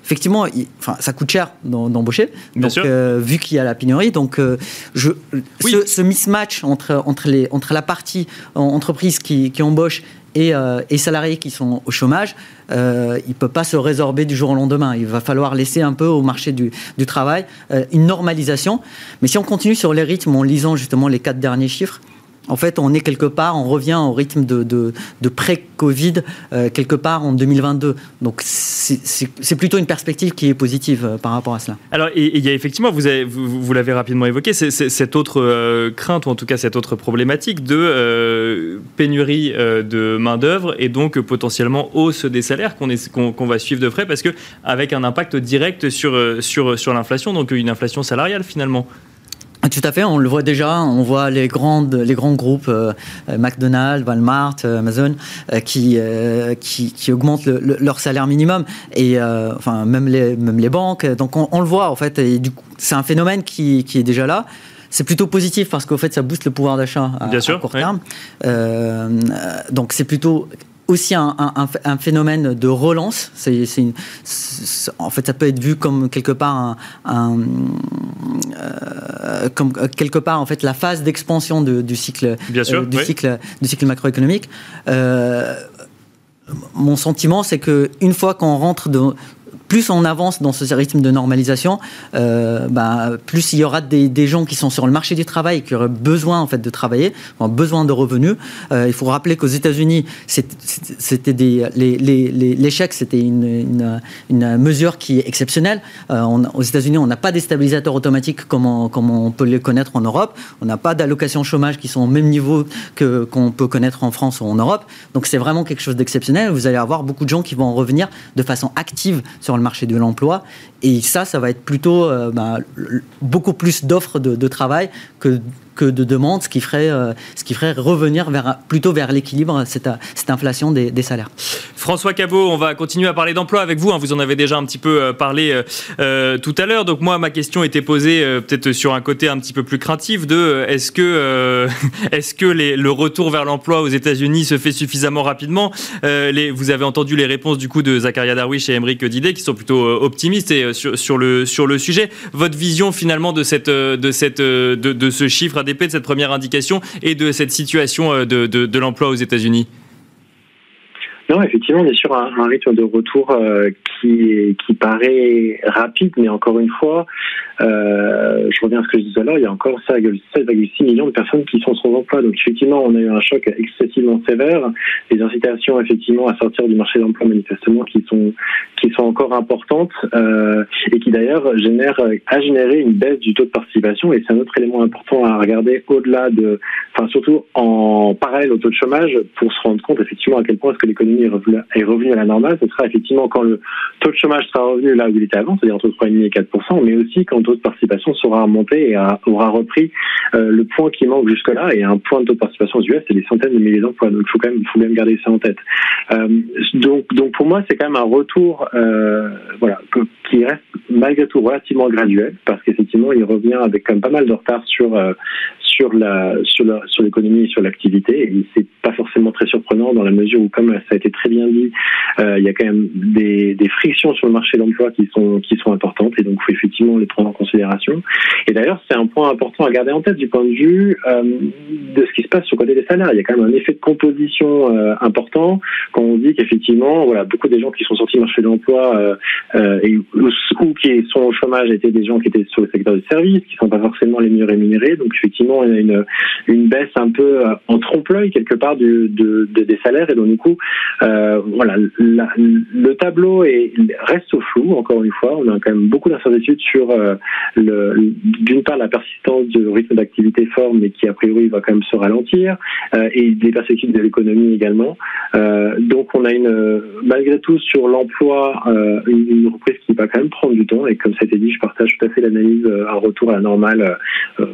effectivement, enfin, ça coûte cher d'embaucher. Donc, euh, vu qu'il y a la pénurie, donc euh, je, ce, mismatch entre entre les entre la partie entreprise qui, qui embauche et, et, salariés qui sont au chômage, il ne peut pas se résorber du jour au lendemain. Il va falloir laisser un peu au marché du, du travail une normalisation. Mais si on continue sur les rythmes en lisant justement les quatre derniers chiffres, en fait, on est quelque part, on revient au rythme de, de, pré-Covid, euh, quelque part en 2022. Donc, c'est plutôt une perspective qui est positive euh, par rapport à cela. Alors, il y a effectivement, vous l'avez rapidement évoqué, cette autre euh, crainte, ou en tout cas cette autre problématique de pénurie de main-d'œuvre et donc potentiellement hausse des salaires qu'on va suivre de près parce que avec un impact direct sur, sur, sur l'inflation, donc une inflation salariale finalement. Ah, tout à fait, on le voit déjà, on voit les, grandes, les grands groupes, euh, euh, McDonald's, Walmart, euh, Amazon, qui, qui, augmentent leur salaire minimum, et enfin même les, même les banques. Donc on, le voit en fait, et du coup, c'est un phénomène qui, qui est déjà là c'est plutôt positif parce qu'au fait, ça booste le pouvoir d'achat à, à, court terme. donc, c'est plutôt aussi un, phénomène de relance. C'est, en fait, ça peut être vu comme quelque part un, euh, comme euh, quelque part en fait la phase d'expansion du cycle euh, du cycle du cycle macroéconomique. mon sentiment, c'est que une fois qu'on rentre de, plus on avance dans ce rythme de normalisation, euh, bah, plus il y aura des, gens qui sont sur le marché du travail qui auraient besoin en fait de travailler, ont besoin de revenus. Euh, il faut rappeler qu'aux États-Unis, c'était des l'échec, c'était une, mesure qui est exceptionnelle. Euh, aux États-Unis, on n'a pas des stabilisateurs automatiques comme on, comme on peut les connaître en Europe. On n'a pas d'allocations chômage qui sont au même niveau que qu'on peut connaître en France ou en Europe. Donc c'est vraiment quelque chose d'exceptionnel. Vous allez avoir beaucoup de gens qui vont revenir de façon active sur le marché de l'emploi. Et ça, ça va être plutôt ben, beaucoup plus d'offres de, travail que que de demandes, ce qui ferait, euh, ce qui ferait revenir plutôt vers l'équilibre, cette, cette inflation des, salaires. François Cabot, on va continuer à parler d'emploi avec vous. Hein. Vous en avez déjà un petit peu euh, parlé euh, tout à l'heure. Donc moi, ma question était posée peut-être sur un côté un petit peu plus craintif de est-ce que, est-ce que le retour vers l'emploi aux États-Unis se fait suffisamment rapidement Vous avez entendu les réponses du coup de Zakaria Darwish et Emeric Didet qui sont plutôt optimistes sur, le, sur le sujet. Votre vision finalement de, cette, de, cette, de ce chiffre de cette première indication et de cette situation euh, de, de l'emploi aux États-Unis? Non, effectivement, on est sur un, rythme de retour euh, qui, qui paraît rapide, mais encore une fois, euh, je reviens à ce que je disais tout à l'heure, il y a encore 7,6 millions de personnes qui sont sans emploi. Donc effectivement, on a eu un choc excessivement sévère. Les incitations, effectivement, à sortir du marché de l'emploi, manifestement, qui sont qui sont encore importantes euh, et qui d'ailleurs a généré une baisse du taux de participation. Et c'est un autre élément important à regarder au-delà de, enfin surtout en parallèle au taux de chômage, pour se rendre compte effectivement à quel point est-ce que l'économie est revenu, à la normale, ce sera effectivement quand le taux de chômage sera revenu là où il était avant, c'est-à-dire entre 3,5 et 4% mais aussi quand le taux de participation sera remonté et aura repris euh, le point qui manque jusque-là. Et un point de taux de participation aux US, c'est des centaines de milliers d'emplois. Donc il faut quand même, faut garder ça en tête. Euh, donc, donc pour moi, c'est quand même un retour, euh, voilà, qui reste malgré tout relativement graduel, parce qu'effectivement, il revient avec quand même pas mal de retard sur sur la sur l'économie sur l'activité. Et c'est pas forcément très surprenant dans la mesure où, comme ça a été très bien dit, euh, il y a quand même des, des, frictions sur le marché de l'emploi qui sont qui sont importantes et donc il faut effectivement les prendre en considération. Et d'ailleurs, c'est un point important à garder en tête du point de vue euh, de ce qui se passe sur le côté des salaires. Il y a quand même un effet de composition euh, important quand on dit qu'effectivement, voilà, beaucoup des gens qui sont sortis du marché de l'emploi euh, et ou qui sont au chômage étaient des gens qui étaient sur le secteur du service, qui sont pas forcément les mieux rémunérés. Donc effectivement, il a une, une baisse un peu en trompe-l'œil quelque part des salaires et donc du coup, euh, voilà, le tableau est, reste au flou. Encore une fois, on a quand même beaucoup d'incertitudes sur euh, d'une part la persistance du rythme d'activité fort, mais qui a priori va quand même se ralentir, euh, et des perspectives de l'économie également. donc on a une malgré tout sur l'emploi une, reprise qui va quand même prendre du temps. Et comme ça a été dit, je partage tout à fait l'analyse un retour à la normale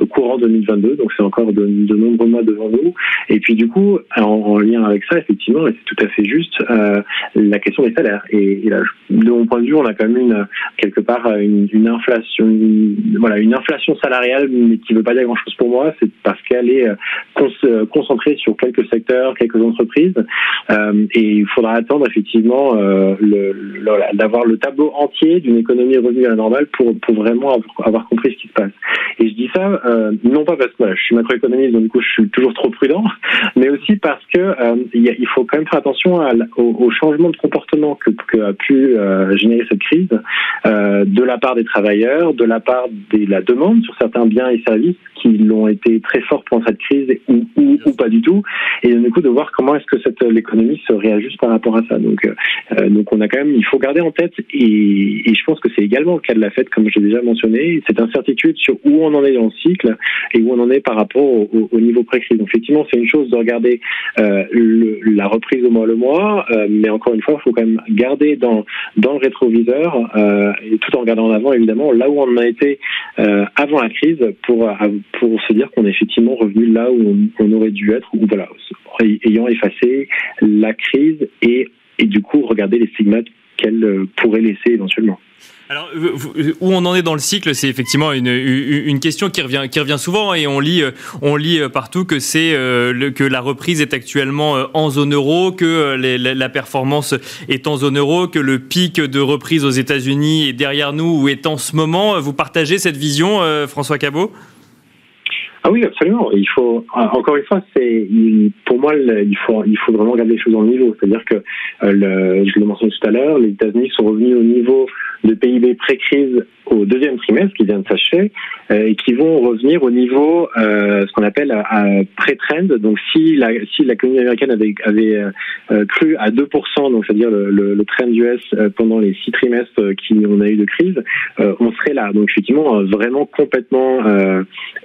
courant 2022. Donc c'est encore de, nombreux mois devant nous. Et puis du coup, en, lien avec ça, effectivement, et c'est tout à fait juste, euh, la question des salaires. Et, là, de mon point de vue, on a quand même une quelque part une, inflation, voilà, une inflation salariale, mais qui ne veut pas dire grand-chose pour moi. C'est parce qu'elle est euh, concentrée sur quelques secteurs, quelques entreprises, euh, et il faudra attendre effectivement d'avoir le tableau entier d'une économie revenue à la normale pour, pour vraiment avoir, compris ce qui se passe. Et je dis ça non pas parce que je suis macroéconomiste, donc du coup je suis toujours trop prudent, mais aussi parce que il faut quand même faire attention au, changement de comportement que, a pu euh, générer cette crise euh, de la part des travailleurs, de la part de la demande sur certains biens et services qui l'ont été très forts pendant cette crise ou, ou, pas du tout, et du coup de voir comment est-ce que cette l'économie se réajuste par rapport à ça. Donc, euh, donc on a quand même, il faut garder en tête, et, et je pense que c'est également le cas de la fête, comme j'ai déjà mentionné, cette incertitude sur où on en est dans le cycle et où on en est par rapport au, au niveau pré-crise. Donc effectivement, c'est une chose de regarder le, la reprise au mois le mois, euh, mais encore une fois, il faut quand même garder dans, dans le rétroviseur, euh, et tout en regardant en avant, évidemment, là où on a été euh, avant la crise pour, pour se dire qu'on est effectivement revenu là où on, aurait dû être, ou voilà, ayant effacé la crise et, et du coup regarder les stigmates qu'elle pourrait laisser éventuellement. Alors, où on en est dans le cycle, c'est effectivement une, question qui revient, qui revient souvent et on lit, on lit partout que c'est euh, que la reprise est actuellement euh, en zone euro, que euh, la performance est en zone euro, que le pic de reprise aux États-Unis est derrière nous ou est en ce moment. Vous partagez cette vision, François Cabot? Ah oui, absolument. Il faut encore une fois, c'est pour moi, il faut il faut vraiment regarder les choses dans le niveau. C'est-à-dire que le, je le mentionnais tout à l'heure, les États-Unis sont revenus au niveau de PIB pré-crise au deuxième trimestre qui vient de s'achever euh, et qui vont revenir au niveau euh, ce qu'on appelle euh, pré-trend. Donc si la si l'économie américaine avait avait euh, cru à 2%, donc c'est-à-dire le, le, le, trend US pendant les six trimestres qui on a eu de crise, on serait là. Donc effectivement vraiment complètement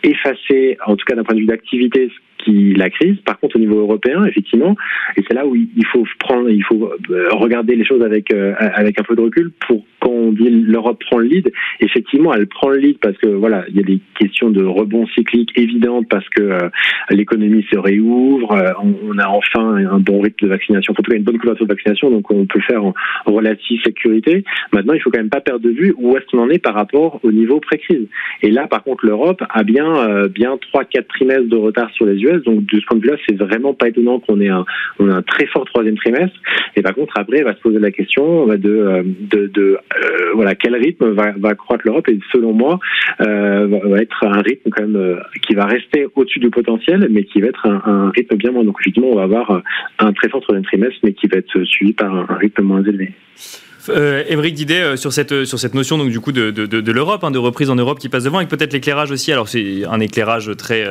effacé, en tout cas d'un point de vue d'activité, qui la crise. Par contre, au niveau européen, effectivement, et c'est là où il faut prendre, il faut regarder les choses avec avec un peu de recul pour quand on dit l'Europe prend le lead, effectivement, elle prend le lead parce que voilà, il y a des questions de rebond cyclique évidentes parce que l'économie se réouvre, on, a enfin un bon rythme de vaccination, en tout cas une bonne couverture de vaccination, donc on peut faire en relative sécurité. Maintenant, il faut quand même pas perdre de vue où est-ce qu'on en est par rapport au niveau pré-crise. Et là, par contre, l'Europe a bien euh, bien trois quatre trimestres de retard sur les US. Donc de ce point de vue-là, c'est vraiment pas étonnant qu'on ait un très fort troisième trimestre. Et par contre, après, il va se poser la question de euh, de, euh, voilà quel rythme va, va croître l'Europe. Et selon moi, euh, va être un rythme quand même qui va rester au-dessus du potentiel, mais qui va être un, un, rythme bien moins. Donc effectivement, on va avoir un très fort troisième trimestre, mais qui va être suivi par un, rythme moins élevé. Euh, Émeric Didet, sur, cette, sur cette notion donc, du coup, de, l'Europe, hein, de reprise en Europe qui passe devant, et peut-être l'éclairage aussi. Alors, c'est un éclairage très,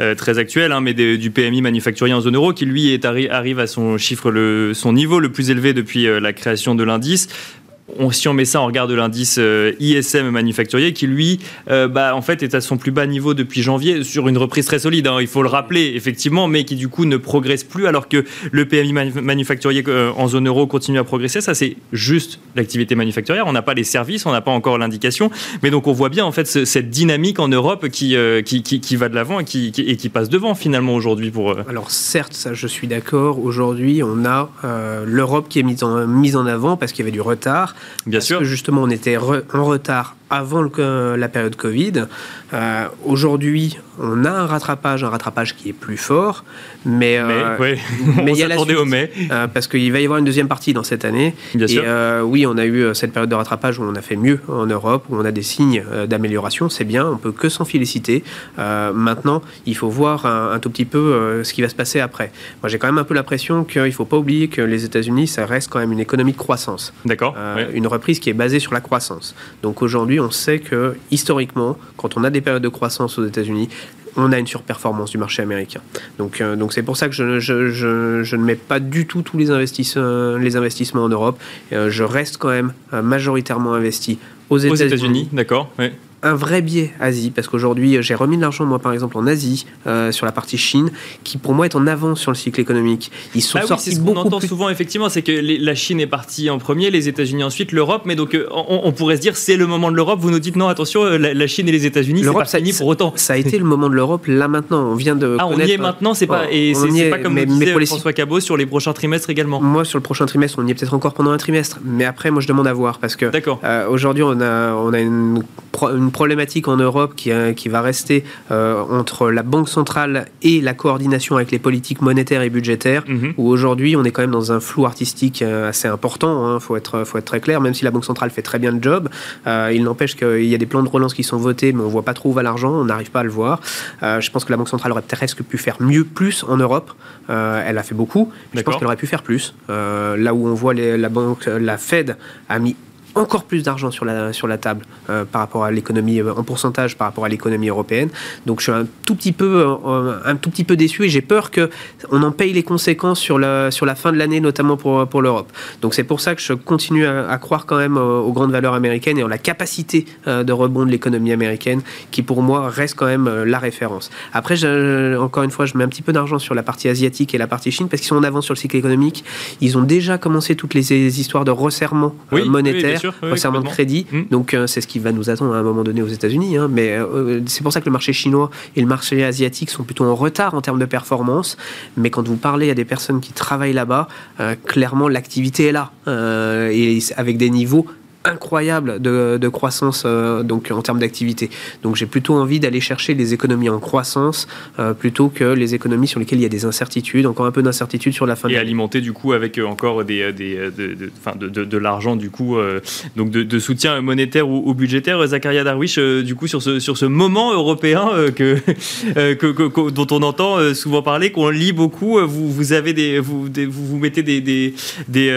euh, actuel, hein, mais du PMI manufacturier en zone euro qui, lui, arrive à son chiffre, le, son niveau le plus élevé depuis euh, la création de l'indice on, si on met ça en regard de l'indice euh, ISM manufacturier, qui lui, euh, bah, en fait, est à son plus bas niveau depuis janvier, sur une reprise très solide, hein, il faut le rappeler, effectivement, mais qui du coup ne progresse plus, alors que le PMI manufacturier euh, en zone euro continue à progresser. Ça, c'est juste l'activité manufacturière. On n'a pas les services, on n'a pas encore l'indication. Mais donc, on voit bien, en fait, cette dynamique en Europe qui, qui, qui, va de l'avant et qui, et qui passe devant, finalement, aujourd'hui. pour. Alors, certes, ça, je suis d'accord. Aujourd'hui, on a l'Europe qui est mise en, mise en avant parce qu'il y avait du retard. Bien sûr. Que justement, on était en retard avant la période Covid. Euh, aujourd'hui, on a un rattrapage, un rattrapage qui est plus fort, mais, euh, mais, il y a la au mai. Euh, parce qu'il va y avoir une deuxième partie dans cette année. Bien et oui, on a eu cette période de rattrapage où on a fait mieux en Europe, où on a des signes d'amélioration, c'est bien, on peut que s'en féliciter. maintenant, il faut voir un, tout petit peu ce qui va se passer après. Moi, j'ai quand même un peu l'impression qu'il ne faut pas oublier que les États-Unis, ça reste quand même une économie de croissance. D'accord. Une reprise qui est basée sur la croissance. Donc aujourd'hui, on sait que historiquement, quand on a des périodes de croissance aux États-Unis, on a une surperformance du marché américain. Donc, euh, donc c'est pour ça que je, je, ne mets pas du tout tous les investissements, les investissements en Europe. Euh, je reste quand même euh, majoritairement investi aux États-Unis. d'accord un vrai biais Asie, parce qu'aujourd'hui, j'ai remis de l'argent, moi, par exemple, en Asie, euh, sur la partie Chine, qui pour moi est en avance sur le cycle économique. Ils sont ah sortis oui, ce qu'on entend souvent, effectivement, c'est que la Chine est partie en premier, les États-Unis ensuite, l'Europe, mais donc euh, on, pourrait se dire c'est le moment de l'Europe. Vous nous dites non, attention, euh, la, Chine et les États-Unis, c'est pas fini pour autant. Ça a été le moment de l'Europe, là maintenant, on vient de. Ah, on y est maintenant, c'est pas, et c'est pas comme mais, disait mais François Cabot sur les prochains trimestres également. Moi, sur le prochain trimestre, on y est peut-être encore pendant un trimestre, mais après, moi, je demande à voir, parce que aujourd'hui, on a, on a une, une problématique en Europe qui, euh, qui va rester euh, entre la Banque centrale et la coordination avec les politiques monétaires et budgétaires, mhm. où aujourd'hui on est quand même dans un flou artistique euh, assez important, il hein, faut, être, faut être très clair, même si la Banque centrale fait très bien le job, il n'empêche qu'il y a des plans de relance qui sont votés, mais on voit pas trop où va l'argent, on n'arrive pas à le voir. je pense que la Banque centrale aurait presque pu faire mieux, plus en Europe. elle a fait beaucoup, mais je pense qu'elle aurait pu faire plus. là où on voit la banque, la Fed a mis encore plus d'argent sur la, sur la table euh, par rapport à l'économie, euh, en pourcentage par rapport à l'économie européenne. Donc je suis un tout petit peu, euh, un tout petit peu déçu et j'ai peur qu'on en paye les conséquences sur la, sur la fin de l'année, notamment pour, pour l'Europe. Donc c'est pour ça que je continue à, croire quand même aux, grandes valeurs américaines et en la capacité de rebond de l'économie américaine qui pour moi reste quand même la référence. Après, encore une fois, je mets un petit peu d'argent sur la partie asiatique et la partie Chine parce qu'ils sont en avance sur le cycle économique. Ils ont déjà commencé toutes les, histoires de resserrement monétaire concernant le crédit. Hmm. Donc euh, c'est ce qui va nous attendre à un moment donné aux États-Unis. Hein. mais euh, c'est pour ça que le marché chinois et le marché asiatique sont plutôt en retard en termes de performance. Mais quand vous parlez à des personnes qui travaillent là-bas, euh, clairement l'activité est là et avec des niveaux incroyable de, croissance euh, donc en termes d'activité. Donc j'ai plutôt envie d'aller chercher les économies en croissance euh, plutôt que les économies sur lesquelles il y a des incertitudes, encore un peu d'incertitude sur la fin. Et alimenter du coup avec euh, encore des, des de, de, de l'argent du coup donc de, soutien monétaire ou, budgétaire. Zakaria Darwish du coup sur ce sur ce moment européen que, que, dont on entend souvent parler, qu'on lit beaucoup. Vous vous avez des vous vous, mettez des des, des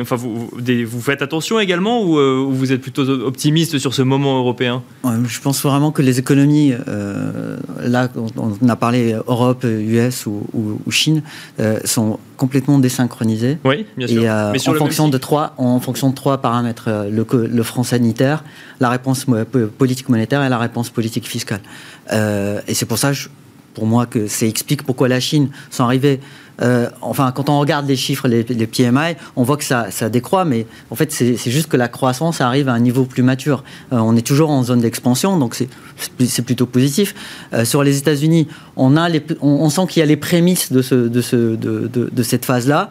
enfin vous des, vous faites attention également ou ou vous êtes plutôt optimiste sur ce moment européen? Je pense vraiment que les économies, euh, là, on a parlé Europe, US ou, Chine, euh, sont complètement désynchronisées. Oui, bien sûr. Et, euh, en, fonction de trois, en fonction de trois paramètres le, le front sanitaire, la réponse politique monétaire et la réponse politique fiscale. et c'est pour ça pour moi que ça explique pourquoi la Chine sont arrivés euh, enfin, quand on regarde les chiffres, les, PMI, on voit que ça, décroît, mais en fait, c'est juste que la croissance arrive à un niveau plus mature. Euh, on est toujours en zone d'expansion, donc c'est plutôt positif. Euh, sur les États-Unis, on, a on, sent qu'il y a les prémices de, ce, de, ce, de, de, cette phase-là.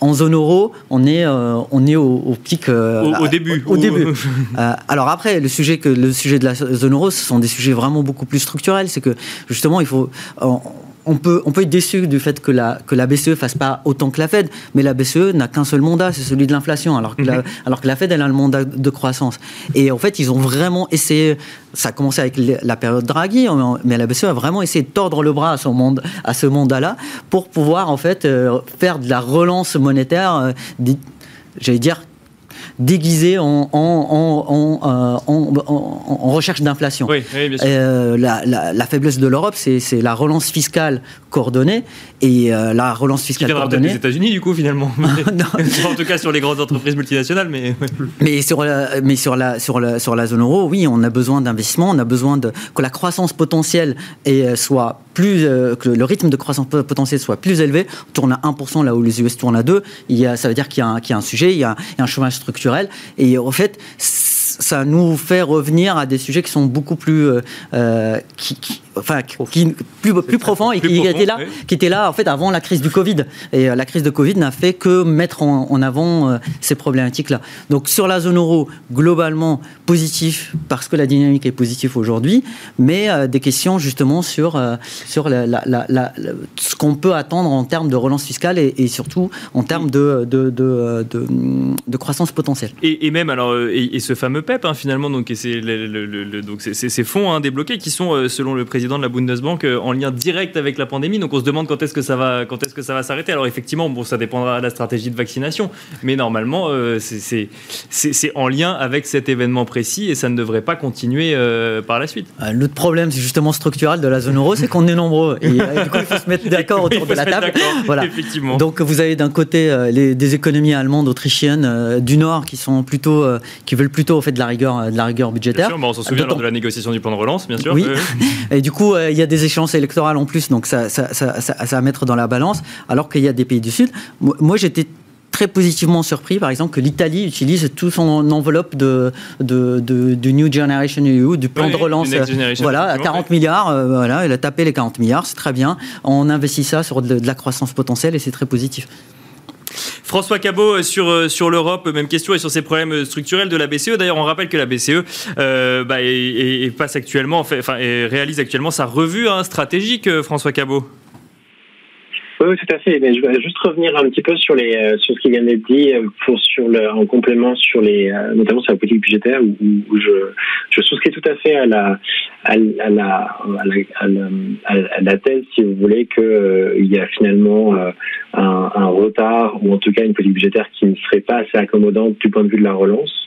en zone euro, on est, on est au, pic. Au, début. Au, début. alors après, le sujet, que, le sujet de la zone euro, ce sont des sujets vraiment beaucoup plus structurels. C'est que justement, il faut on peut, on peut être déçu du fait que la, que la BCE fasse pas autant que la Fed, mais la BCE n'a qu'un seul mandat, c'est celui de l'inflation, alors, que la, mhm. alors que la Fed, elle a le mandat de croissance. Et en fait, ils ont vraiment essayé, ça a commencé avec la période Draghi, mais la BCE a vraiment essayé de tordre le bras à, son monde, à ce mandat-là pour pouvoir en fait euh, faire de la relance monétaire, euh, j'allais dire, déguisé en, en, en, recherche d'inflation. la, faiblesse de l'Europe, c'est la relance fiscale coordonnée et euh, la relance fiscale coordonnée. des États-Unis, du coup, finalement. en tout cas, sur les grandes entreprises multinationales, mais. mais sur la, mais sur la, sur la, sur la zone euro, oui, on a besoin d'investissement, on a besoin de que la croissance potentielle et, euh, soit plus, euh, que le rythme de croissance potentielle soit plus élevé. On tourne à 1% là où les US tournent à 2. Il y a, ça veut dire qu'il y, y, a un sujet, il y a, il y a un chômage structurel. Et en fait, ça nous fait revenir à des sujets qui sont beaucoup plus euh, euh, enfin qui, plus plus profond et qui étaient là qui étaient là en fait avant la crise du Covid. Et euh, la crise de Covid n'a fait que mettre en, avant ces problématiques là donc sur la zone euro globalement positif parce que la dynamique est positive aujourd'hui mais des questions justement sur sur la, la, ce qu'on peut attendre en termes de relance fiscale et, surtout en termes de de, de, de, croissance potentielle. Et, et même alors et, ce fameux PEP, hein, finalement, donc c'est donc ces fonds hein, débloqués qui sont, euh, selon le président de la Bundesbank, euh, en lien direct avec la pandémie. Donc on se demande quand est-ce que ça va, quand est-ce que ça va s'arrêter. Alors effectivement, bon, ça dépendra de la stratégie de vaccination, mais normalement, euh, c'est en lien avec cet événement précis et ça ne devrait pas continuer par la suite. L'autre problème, c'est justement structurel de la zone euro, c'est qu'on est nombreux et du coup, il faut se mettre d'accord autour de la table. Voilà. Effectivement. Donc vous avez d'un côté les, des économies allemandes, autrichiennes du Nord qui sont plutôt, qui veulent plutôt au fait de la rigueur, euh, de la rigueur budgétaire. Bien sûr, on s'en souvient lors de la négociation du plan de relance, bien sûr. Oui. Et du coup, euh, il y a des échéances électorales en plus, donc ça, ça, ça, ça, à mettre dans la balance, alors qu'il y a des pays du Sud. Moi, j'étais très positivement surpris, par exemple, que l'Italie utilise tout son enveloppe de, de, de, New Generation EU, du plan de relance, voilà, à 40 milliards, euh, voilà, elle a tapé les 40 milliards, c'est très bien. On investit ça sur de la croissance potentielle et c'est très positif. François Cabot euh, sur, euh, sur l'Europe, même question et sur ces problèmes structurels de la BCE. D'ailleurs, on rappelle que la BCE euh, bah, passe actuellement, enfin, réalise actuellement sa revue hein, stratégique, François Cabot. Oui, tout à fait. Mais je vais juste revenir un petit peu sur les euh, sur ce qui vient d'être dit euh, pour sur le en complément sur les euh, notamment sur la politique budgétaire où, je souscris tout à fait à la à, la, à, la, à, la, à la thèse, si vous voulez, que il y a finalement un, un, retard ou en tout cas une politique budgétaire qui ne serait pas assez accommodante du point de vue de la relance.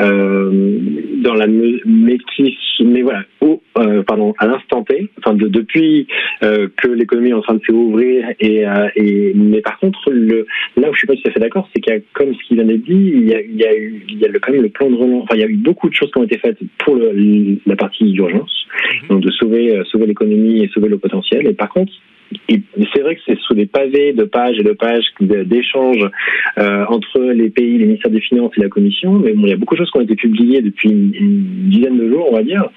Euh, dans la mais qui mais voilà au, euh, pardon à l'instant T enfin de, depuis euh, que l'économie est en train de s'ouvrir et, et mais par contre le là où je suis pas tout à fait d'accord c'est qu'il y a comme ce qui vient d'être dit il y a, il y a eu il y a quand même le plan de relance enfin il y a eu beaucoup de choses qui ont été faites pour la partie d'urgence. Donc de sauver sauver l'économie et sauver le potentiel et par contre c'est vrai que c'est sous des pavés de pages et de pages d'échanges euh, entre les pays, les ministères des Finances et la Commission. Mais bon, il y a beaucoup de choses qui ont été publiées depuis une dizaine de jours, on va dire.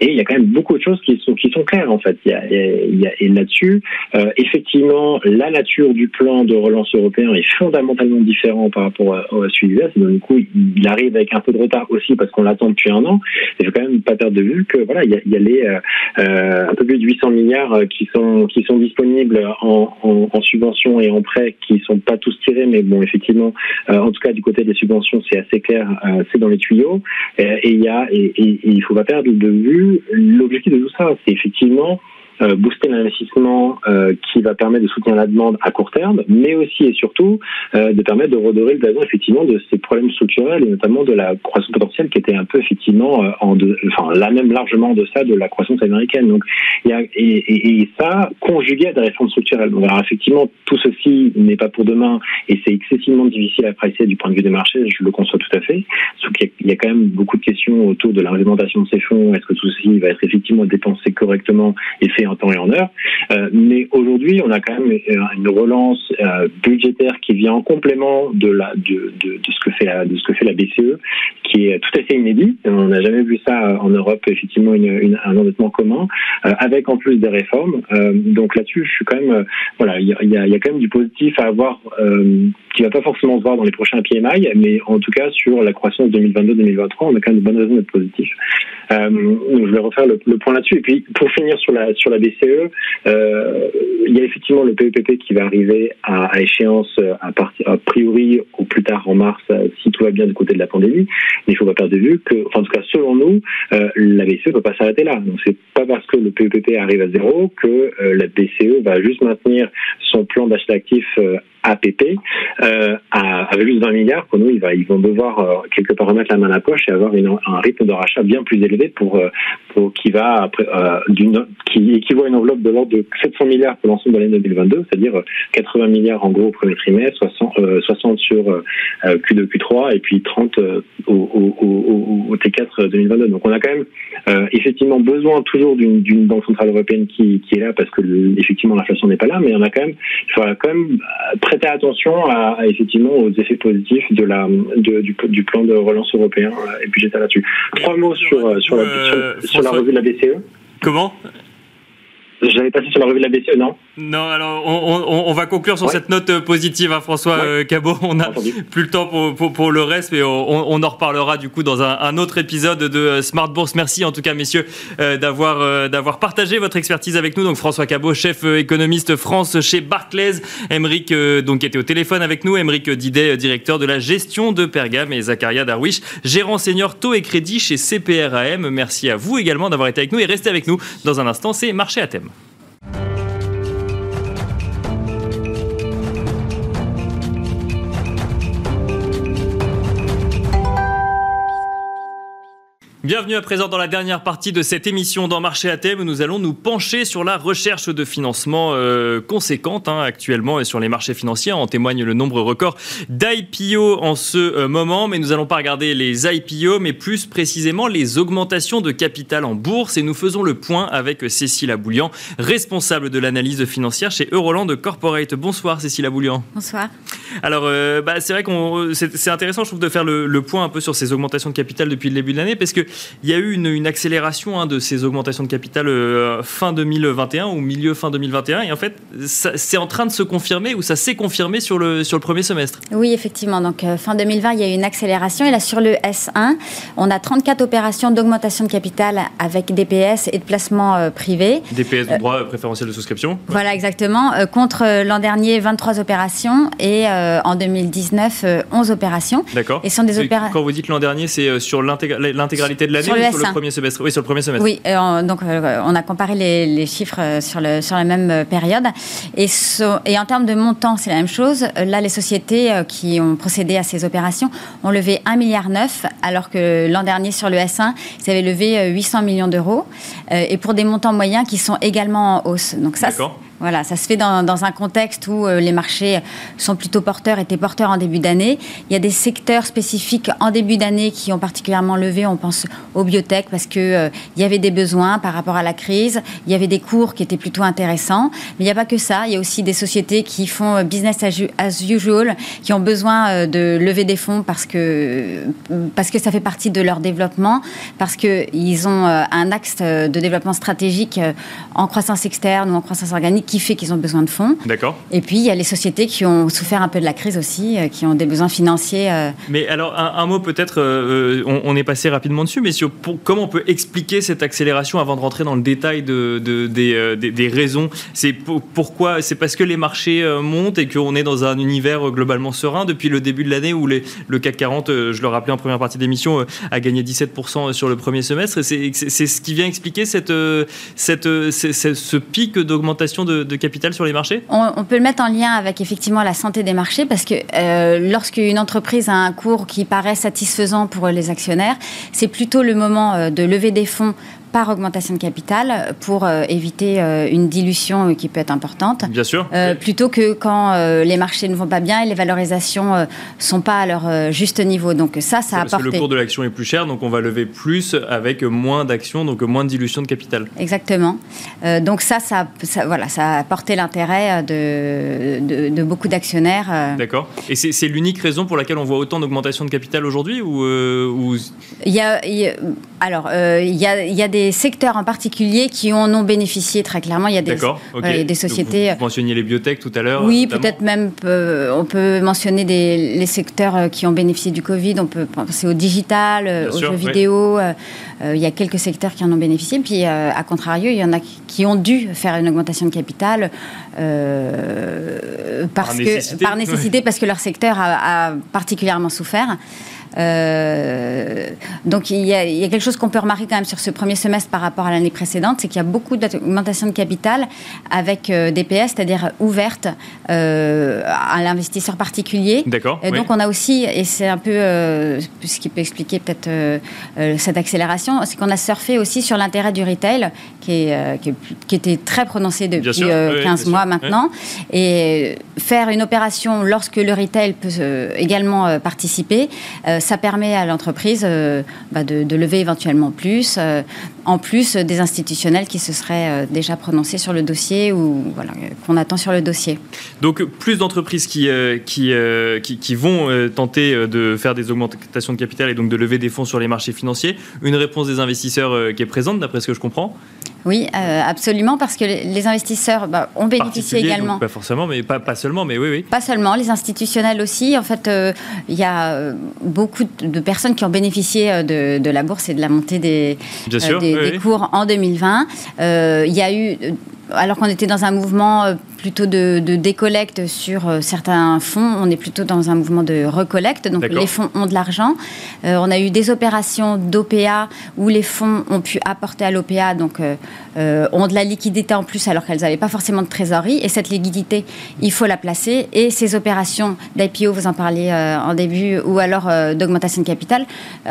Et il y a quand même beaucoup de choses qui sont qui sont claires en fait. Il y a, il y a, et là-dessus, euh, effectivement, la nature du plan de relance européen est fondamentalement différente par rapport à, à celui. Et donc, du coup, il arrive avec un peu de retard aussi parce qu'on l'attend depuis un an. Il faut quand même pas perdre de vue que voilà, il y a, il y a les euh, euh un peu plus de 800 milliards euh, qui sont qui sont disponibles en, en, en subventions et en prêts qui sont pas tous tirés, mais bon, effectivement, euh, en tout cas du côté des subventions, c'est assez clair, c'est dans les tuyaux. et il y a et il faut pas perdre de vue l'objectif de tout ça, c'est effectivement booster l'investissement euh, qui va permettre de soutenir la demande à court terme, mais aussi et surtout euh, de permettre de redorer le blason effectivement de ces problèmes structurels et notamment de la croissance potentielle qui était un peu effectivement en de, enfin là même largement de ça de la croissance américaine. Donc il y a, et, et, ça conjugué à des réformes structurelles. Donc alors effectivement tout ceci n'est pas pour demain et c'est excessivement difficile à apprécier du point de vue des marchés. Je le conçois tout à fait. Sauf qu'il y, a quand même beaucoup de questions autour de la réglementation de ces fonds. Est-ce que tout ceci va être effectivement dépensé correctement et fait en temps et en heure. mais aujourd'hui, on a quand même une relance budgétaire qui vient en complément de, la, de, de, ce que fait la, de ce que fait la BCE, qui est tout à fait inédit. On n'a jamais vu ça en Europe, effectivement, une, un endettement commun, avec en plus des réformes. donc là-dessus, je suis quand même, voilà, il y a, quand même du positif à avoir qui va pas forcément se voir dans les prochains PMI, mais en tout cas sur la croissance 2022-2023, on a quand même de bonnes raisons d'être positif. Euh, donc je vais refaire le, point là-dessus. Et puis pour finir sur la sur la BCE, euh, il y a effectivement le PEPP qui va arriver à, échéance à, partir, a priori au plus tard en mars si tout va bien du côté de la pandémie. Mais il faut pas perdre de vue que, en tout cas selon nous, euh, la BCE ne peut pas s'arrêter là. Donc c'est pas parce que le PEPP arrive à zéro que euh, la BCE va juste maintenir son plan d'achat euh, APP euh, avec juste 20 milliards, pour nous, ils vont devoir euh, quelque part remettre la main à la poche et avoir un rythme de rachat bien plus élevé pour, euh, qui va euh, qui équivaut à une enveloppe de l'ordre de 700 milliards pour l'ensemble de l'année 2022, c'est-à-dire 80 milliards en gros au premier trimestre, 60, 60 sur Q2, Q3 et puis 30 au, au, au, T4 2022. Donc on a quand même effectivement besoin toujours d'une, d'une banque centrale européenne qui, qui est là parce que effectivement l'inflation n'est pas là, mais on a quand même, il faudra quand même prêter attention à, effectivement aux effets positifs de la, de, du, du, plan de relance européen et budgétaire là-dessus. Trois mots sur, sur, la, sur, sur la revue de la BCE. Comment? J'avais passé sur la revue de la BCE, non? Non, alors on, va conclure sur cette note euh, positive, hein, François euh, Cabot. On n'a plus le temps pour, pour, le reste, mais on, en reparlera du coup dans un, autre épisode de euh, Smart Bourse. Merci en tout cas, messieurs, d'avoir d'avoir partagé votre expertise avec nous. Donc François Cabot, chef économiste France chez Barclays, Emeric donc qui était au téléphone avec nous, Emeric Didet, directeur de la gestion de Pergame, et Zakaria Darwish, gérant senior taux et crédit chez CPRAM. Merci à vous également d'avoir été avec nous et restez avec nous dans un instant. C'est marché à thème. Bienvenue à présent dans la dernière partie de cette émission dans Marché à thème où nous allons nous pencher sur la recherche de financement euh, conséquente hein, actuellement et sur les marchés financiers. En témoigne le nombre record d'IPO en ce euh, moment, mais nous allons pas regarder les IPO, mais plus précisément les augmentations de capital en bourse. Et nous faisons le point avec Cécile Aboulian, responsable de l'analyse financière chez Euroland Corporate. Bonsoir Cécile Aboulian. Bonsoir. Alors, euh, bah, c'est vrai qu'on c'est intéressant, je trouve, de faire le, le, point un peu sur ces augmentations de capital depuis le début de l'année, parce que il y a eu une, accélération hein, de ces augmentations de capital euh, fin 2021 ou milieu fin 2021. Et en fait, c'est en train de se confirmer ou ça s'est confirmé sur le, sur le premier semestre. Oui, effectivement. Donc, euh, fin 2020, il y a eu une accélération. Et là, sur le S1, on a 34 opérations d'augmentation de capital avec DPS et de placement euh, privé. DPS, droit préférentiel de souscription. Voilà, exactement. contre l'an dernier, 23 opérations et en 2019, 11 opérations. D'accord. Et sont des opérations. Quand vous dites l'an dernier, c'est sur l'intégralité de l'année sur le, premier semestre? Oui, sur le premier semestre. Oui, euh, donc euh, on a comparé les, chiffres euh, sur, le, sur la même période. Et, et en termes de montant, c'est la même chose. Là, les sociétés qui ont procédé à ces opérations ont levé 1,9 milliard, alors que l'an dernier, sur le S1, ils avaient levé 800 millions d'euros. et pour des montants moyens qui sont également en hausse. Donc ça, D'accord. Voilà, ça se fait dans, un contexte où euh, les marchés sont plutôt porteurs, étaient porteurs en début d'année. Il y a des secteurs spécifiques en début d'année qui ont particulièrement levé. On pense aux biotech parce que euh, y avait des besoins par rapport à la crise. Il y avait des cours qui étaient plutôt intéressants. Mais il n'y a pas que ça. Il y a aussi des sociétés qui font euh, business as usual, qui ont besoin de lever des fonds parce que ça fait partie de leur développement, parce que ils ont un axe de développement stratégique en croissance externe ou en croissance organique qui fait qu'ils ont besoin de fonds. D'accord. Et puis, il y a les sociétés qui ont souffert un peu de la crise aussi, euh, qui ont des besoins financiers. Euh. Mais alors, un, mot peut-être, euh, on, est passé rapidement dessus, mais sur, comment on peut expliquer cette accélération avant de rentrer dans le détail de, des, des, raisons? C'est pourquoi C'est parce que les marchés montent et qu'on est dans un univers globalement serein depuis le début de l'année où les, le CAC 40, je le rappelais en première partie d'émission, a gagné 17% sur le premier semestre. C'est ce qui vient expliquer cette, cette, ce pic d'augmentation de, de capital sur on, peut le mettre en lien avec effectivement la santé des marchés parce que euh, lorsqu'une entreprise a un cours qui paraît satisfaisant pour les actionnaires, c'est plutôt le moment euh, de lever des fonds par augmentation de capital pour éviter une dilution qui peut être importante. Bien sûr. Plutôt que quand les marchés ne vont pas bien et les valorisations ne sont pas à leur juste niveau. Donc ça, ça a apporté. Parce que le cours de l'action est plus cher, donc on va lever plus avec moins d'actions, donc moins de dilution de capital. Exactement. donc ça, ça, voilà, ça a apporté l'intérêt de, de, beaucoup d'actionnaires. D'accord. Et c'est l'unique raison pour laquelle on voit autant d'augmentation de capital aujourd'hui ou, il y a, alors, euh, il, y a, il y, a, des secteurs en particulier qui en ont bénéficié très clairement. Il y a des, des sociétés. vous, mentionniez les biotech tout à l'heure. Oui, peut-être même on peut mentionner des, les secteurs euh, qui ont bénéficié du Covid. On peut penser au digital, euh, aux jeux vidéo. il y a quelques secteurs qui en ont bénéficié. Puis, à contrario, il y en a qui ont dû faire une augmentation de capital parce par nécessité, par nécessité parce que leur secteur a, a particulièrement souffert. Euh, donc il y, a, quelque chose qu'on peut remarquer quand même sur ce premier semestre par rapport à l'année précédente, c'est qu'il y a beaucoup d'augmentation de capital avec euh, des PS, c'est-à-dire ouvertes euh, à l'investisseur particulier. D'accord. Et donc on a aussi, et c'est un peu ce qui peut expliquer peut-être cette accélération, c'est qu'on a surfé aussi sur l'intérêt du retail, qui, est, qui, était très prononcé depuis 15 mois maintenant. Et faire une opération lorsque le retail peut également participer, ça permet à l'entreprise euh, bah, de, lever éventuellement plus, euh, en plus des institutionnels qui se seraient euh, déjà prononcés sur le dossier ou qu'on attend sur le dossier. Donc plus d'entreprises qui, qui, qui, vont tenter de faire des augmentations de capital et donc de lever des fonds sur les marchés financiers. Une réponse des investisseurs qui est présente, d'après ce que je comprends oui, absolument, parce que les investisseurs bah, ont bénéficié également. pas forcément, mais pas, pas, seulement, mais oui, oui. Pas seulement, les institutionnels aussi. En fait, il y a beaucoup beaucoup de personnes qui ont bénéficié euh, de, la bourse et de la montée des, euh, des, cours en 2020. Euh, il y a eu alors qu'on était dans un mouvement euh, plutôt de, décollecte sur euh, certains fonds, on est plutôt dans un mouvement de recollecte. Donc les fonds ont de l'argent. Euh, on a eu des opérations d'OPA où les fonds ont pu apporter à l'OPA, donc ont de la liquidité en plus alors qu'elles n'avaient pas forcément de trésorerie. Et cette liquidité, il faut la placer. Et ces opérations d'IPO, vous en parliez en début, ou alors d'augmentation de capital,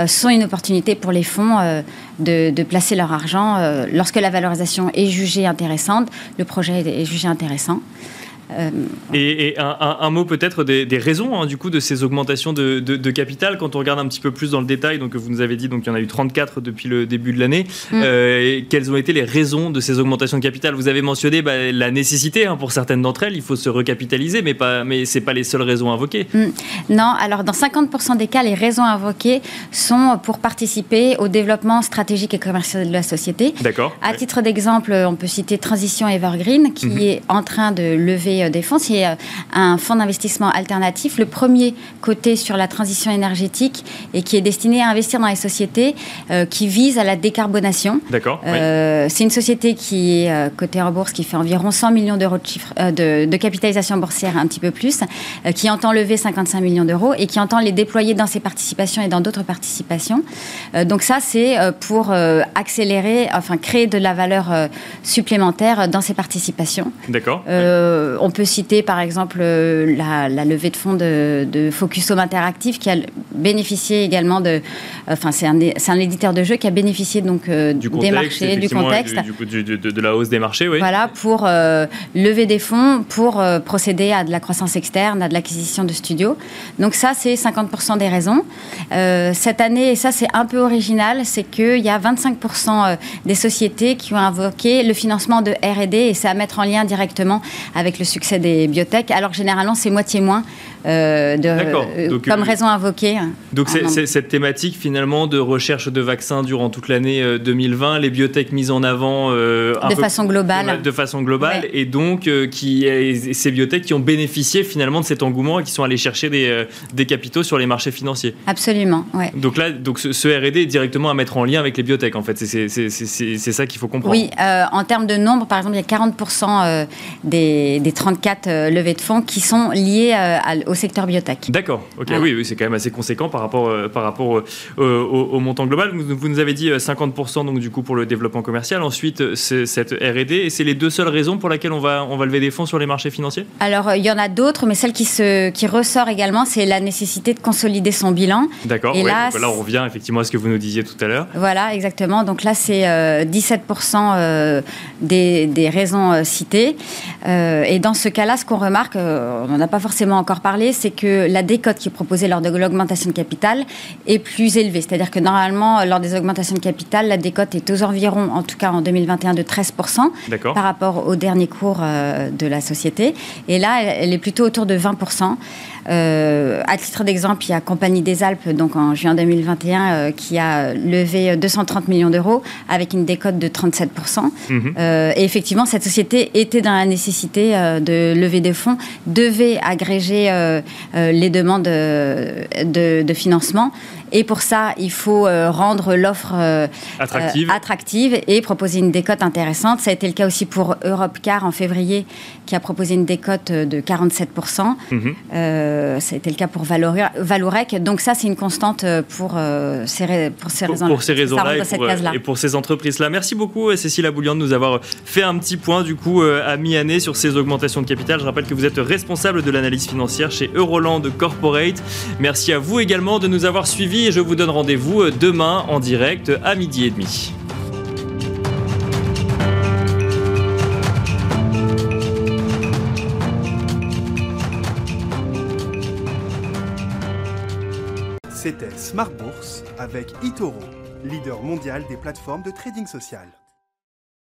sont une opportunité pour les fonds de, placer leur argent lorsque la valorisation est jugée intéressante le projet est jugé intéressant. account. Euh, et, un, mot peut-être des, raisons hein, du coup de ces augmentations de, capital quand on regarde un petit peu plus dans le détail. Donc vous nous avez dit donc il y en a eu 34 depuis le début de l'année. Mm. Euh, quelles ont été les raisons de ces augmentations de capital? Vous avez mentionné bah, la nécessité hein, pour certaines d'entre elles, il faut se recapitaliser, mais pas mais c'est pas les seules raisons invoquées. Mm. Non, alors dans 50% des cas, les raisons invoquées sont pour participer au développement stratégique et commercial de la société. D'accord. À titre d'exemple, on peut citer Transition Evergreen qui mm-hmm. est en train de lever euh, des fonds, c'est euh, un fonds d'investissement alternatif, le premier coté sur la transition énergétique et qui est destiné à investir dans les sociétés euh, qui visent à la décarbonation. D'accord. C'est une société qui est cotée en bourse, qui fait environ 100 millions d'euros de, chiffre, de, capitalisation boursière, un petit peu plus, qui entend lever 55 millions d'euros et qui entend les déployer dans ses participations et dans d'autres participations. donc ça, c'est pour accélérer, enfin créer de la valeur supplémentaire dans ses participations. D'accord. on peut citer par exemple euh, la, levée de fonds de, Focus Home Interactive qui a bénéficié également de. Enfin, c'est un, un, éditeur de jeux qui a bénéficié donc euh, des marchés, du contexte. Du, de, la hausse des marchés, oui. Voilà, pour euh, lever des fonds, pour procéder à de la croissance externe, à de l'acquisition de studios. Donc, ça, c'est 50% des raisons. cette année, et ça, c'est un peu original, c'est qu'il y a 25% des sociétés qui ont invoqué le financement de RD et c'est à mettre en lien directement avec le succès des biotech, alors généralement c'est moitié moins euh, de, euh, comme euh, raison invoquée. Donc c'est cette thématique finalement de recherche de vaccins durant toute l'année 2020, les biotech mises en avant de, façon globale. de façon globale, et donc qui ces biotech qui ont bénéficié finalement de cet engouement et qui sont allés chercher des, des capitaux sur les marchés financiers. Absolument, ouais. Donc là, donc ce, R&D est directement à mettre en lien avec les biotech en fait, c'est ça qu'il faut comprendre. Oui, en termes de nombre, par exemple, il y a 40% des, des 34 levées de fonds qui sont liées à, au secteur biotech. D'accord, ok, oui, oui c'est quand même assez conséquent par rapport, par rapport au, montant global. Vous, nous avez dit 50% donc, du coup pour le développement commercial. Ensuite, c'est cette RD. Et c'est les deux seules raisons pour lesquelles on va, on va lever des fonds sur les marchés financiers? Alors, il y en a d'autres, mais celle qui, se, qui ressort également, c'est la nécessité de consolider son bilan. D'accord, et là, là, on revient effectivement à ce que vous nous disiez tout à l'heure. Voilà, exactement. Donc là, c'est 17% des, des, raisons citées. et dans ce cas-là, ce qu'on remarque, on n'en a pas forcément encore parlé, c'est que la décote qui est proposée lors de l'augmentation de capital est plus élevée. C'est-à-dire que normalement, lors des augmentations de capital, la décote est aux environs, en tout cas en 2021, de 13% par rapport au dernier cours euh, de la société. Et là, elle, est plutôt autour de 20%. Euh, à titre d'exemple, il y a Compagnie des Alpes, donc en juin 2021, euh, qui a levé 230 millions d'euros avec une décote de 37%. Mhm. et effectivement, cette société était dans la nécessité de lever des fonds, devait agréger les demandes de, de financement. Et pour ça, il faut euh, rendre l'offre euh, attractive. Euh, attractive. et proposer une décote intéressante. Ça a été le cas aussi pour Europcar en février, qui a proposé une décote de 47%. Mhm. ça a été le cas pour Valorec. Donc ça, c'est une constante pour, ces, pour ces raisons-là. Pour ces raisons-là et, pour ces entreprises-là. Merci beaucoup, Cécile Aboulian, de nous avoir fait un petit point du coup à mi-année sur ces augmentations de capital. Je rappelle que vous êtes responsable de l'analyse financière chez Euroland Corporate. Merci à vous également de nous avoir suivis et je vous donne rendez-vous euh, demain en direct à midi et demi. C'était Smart Bourse avec Itoro, leader mondial des plateformes de trading social.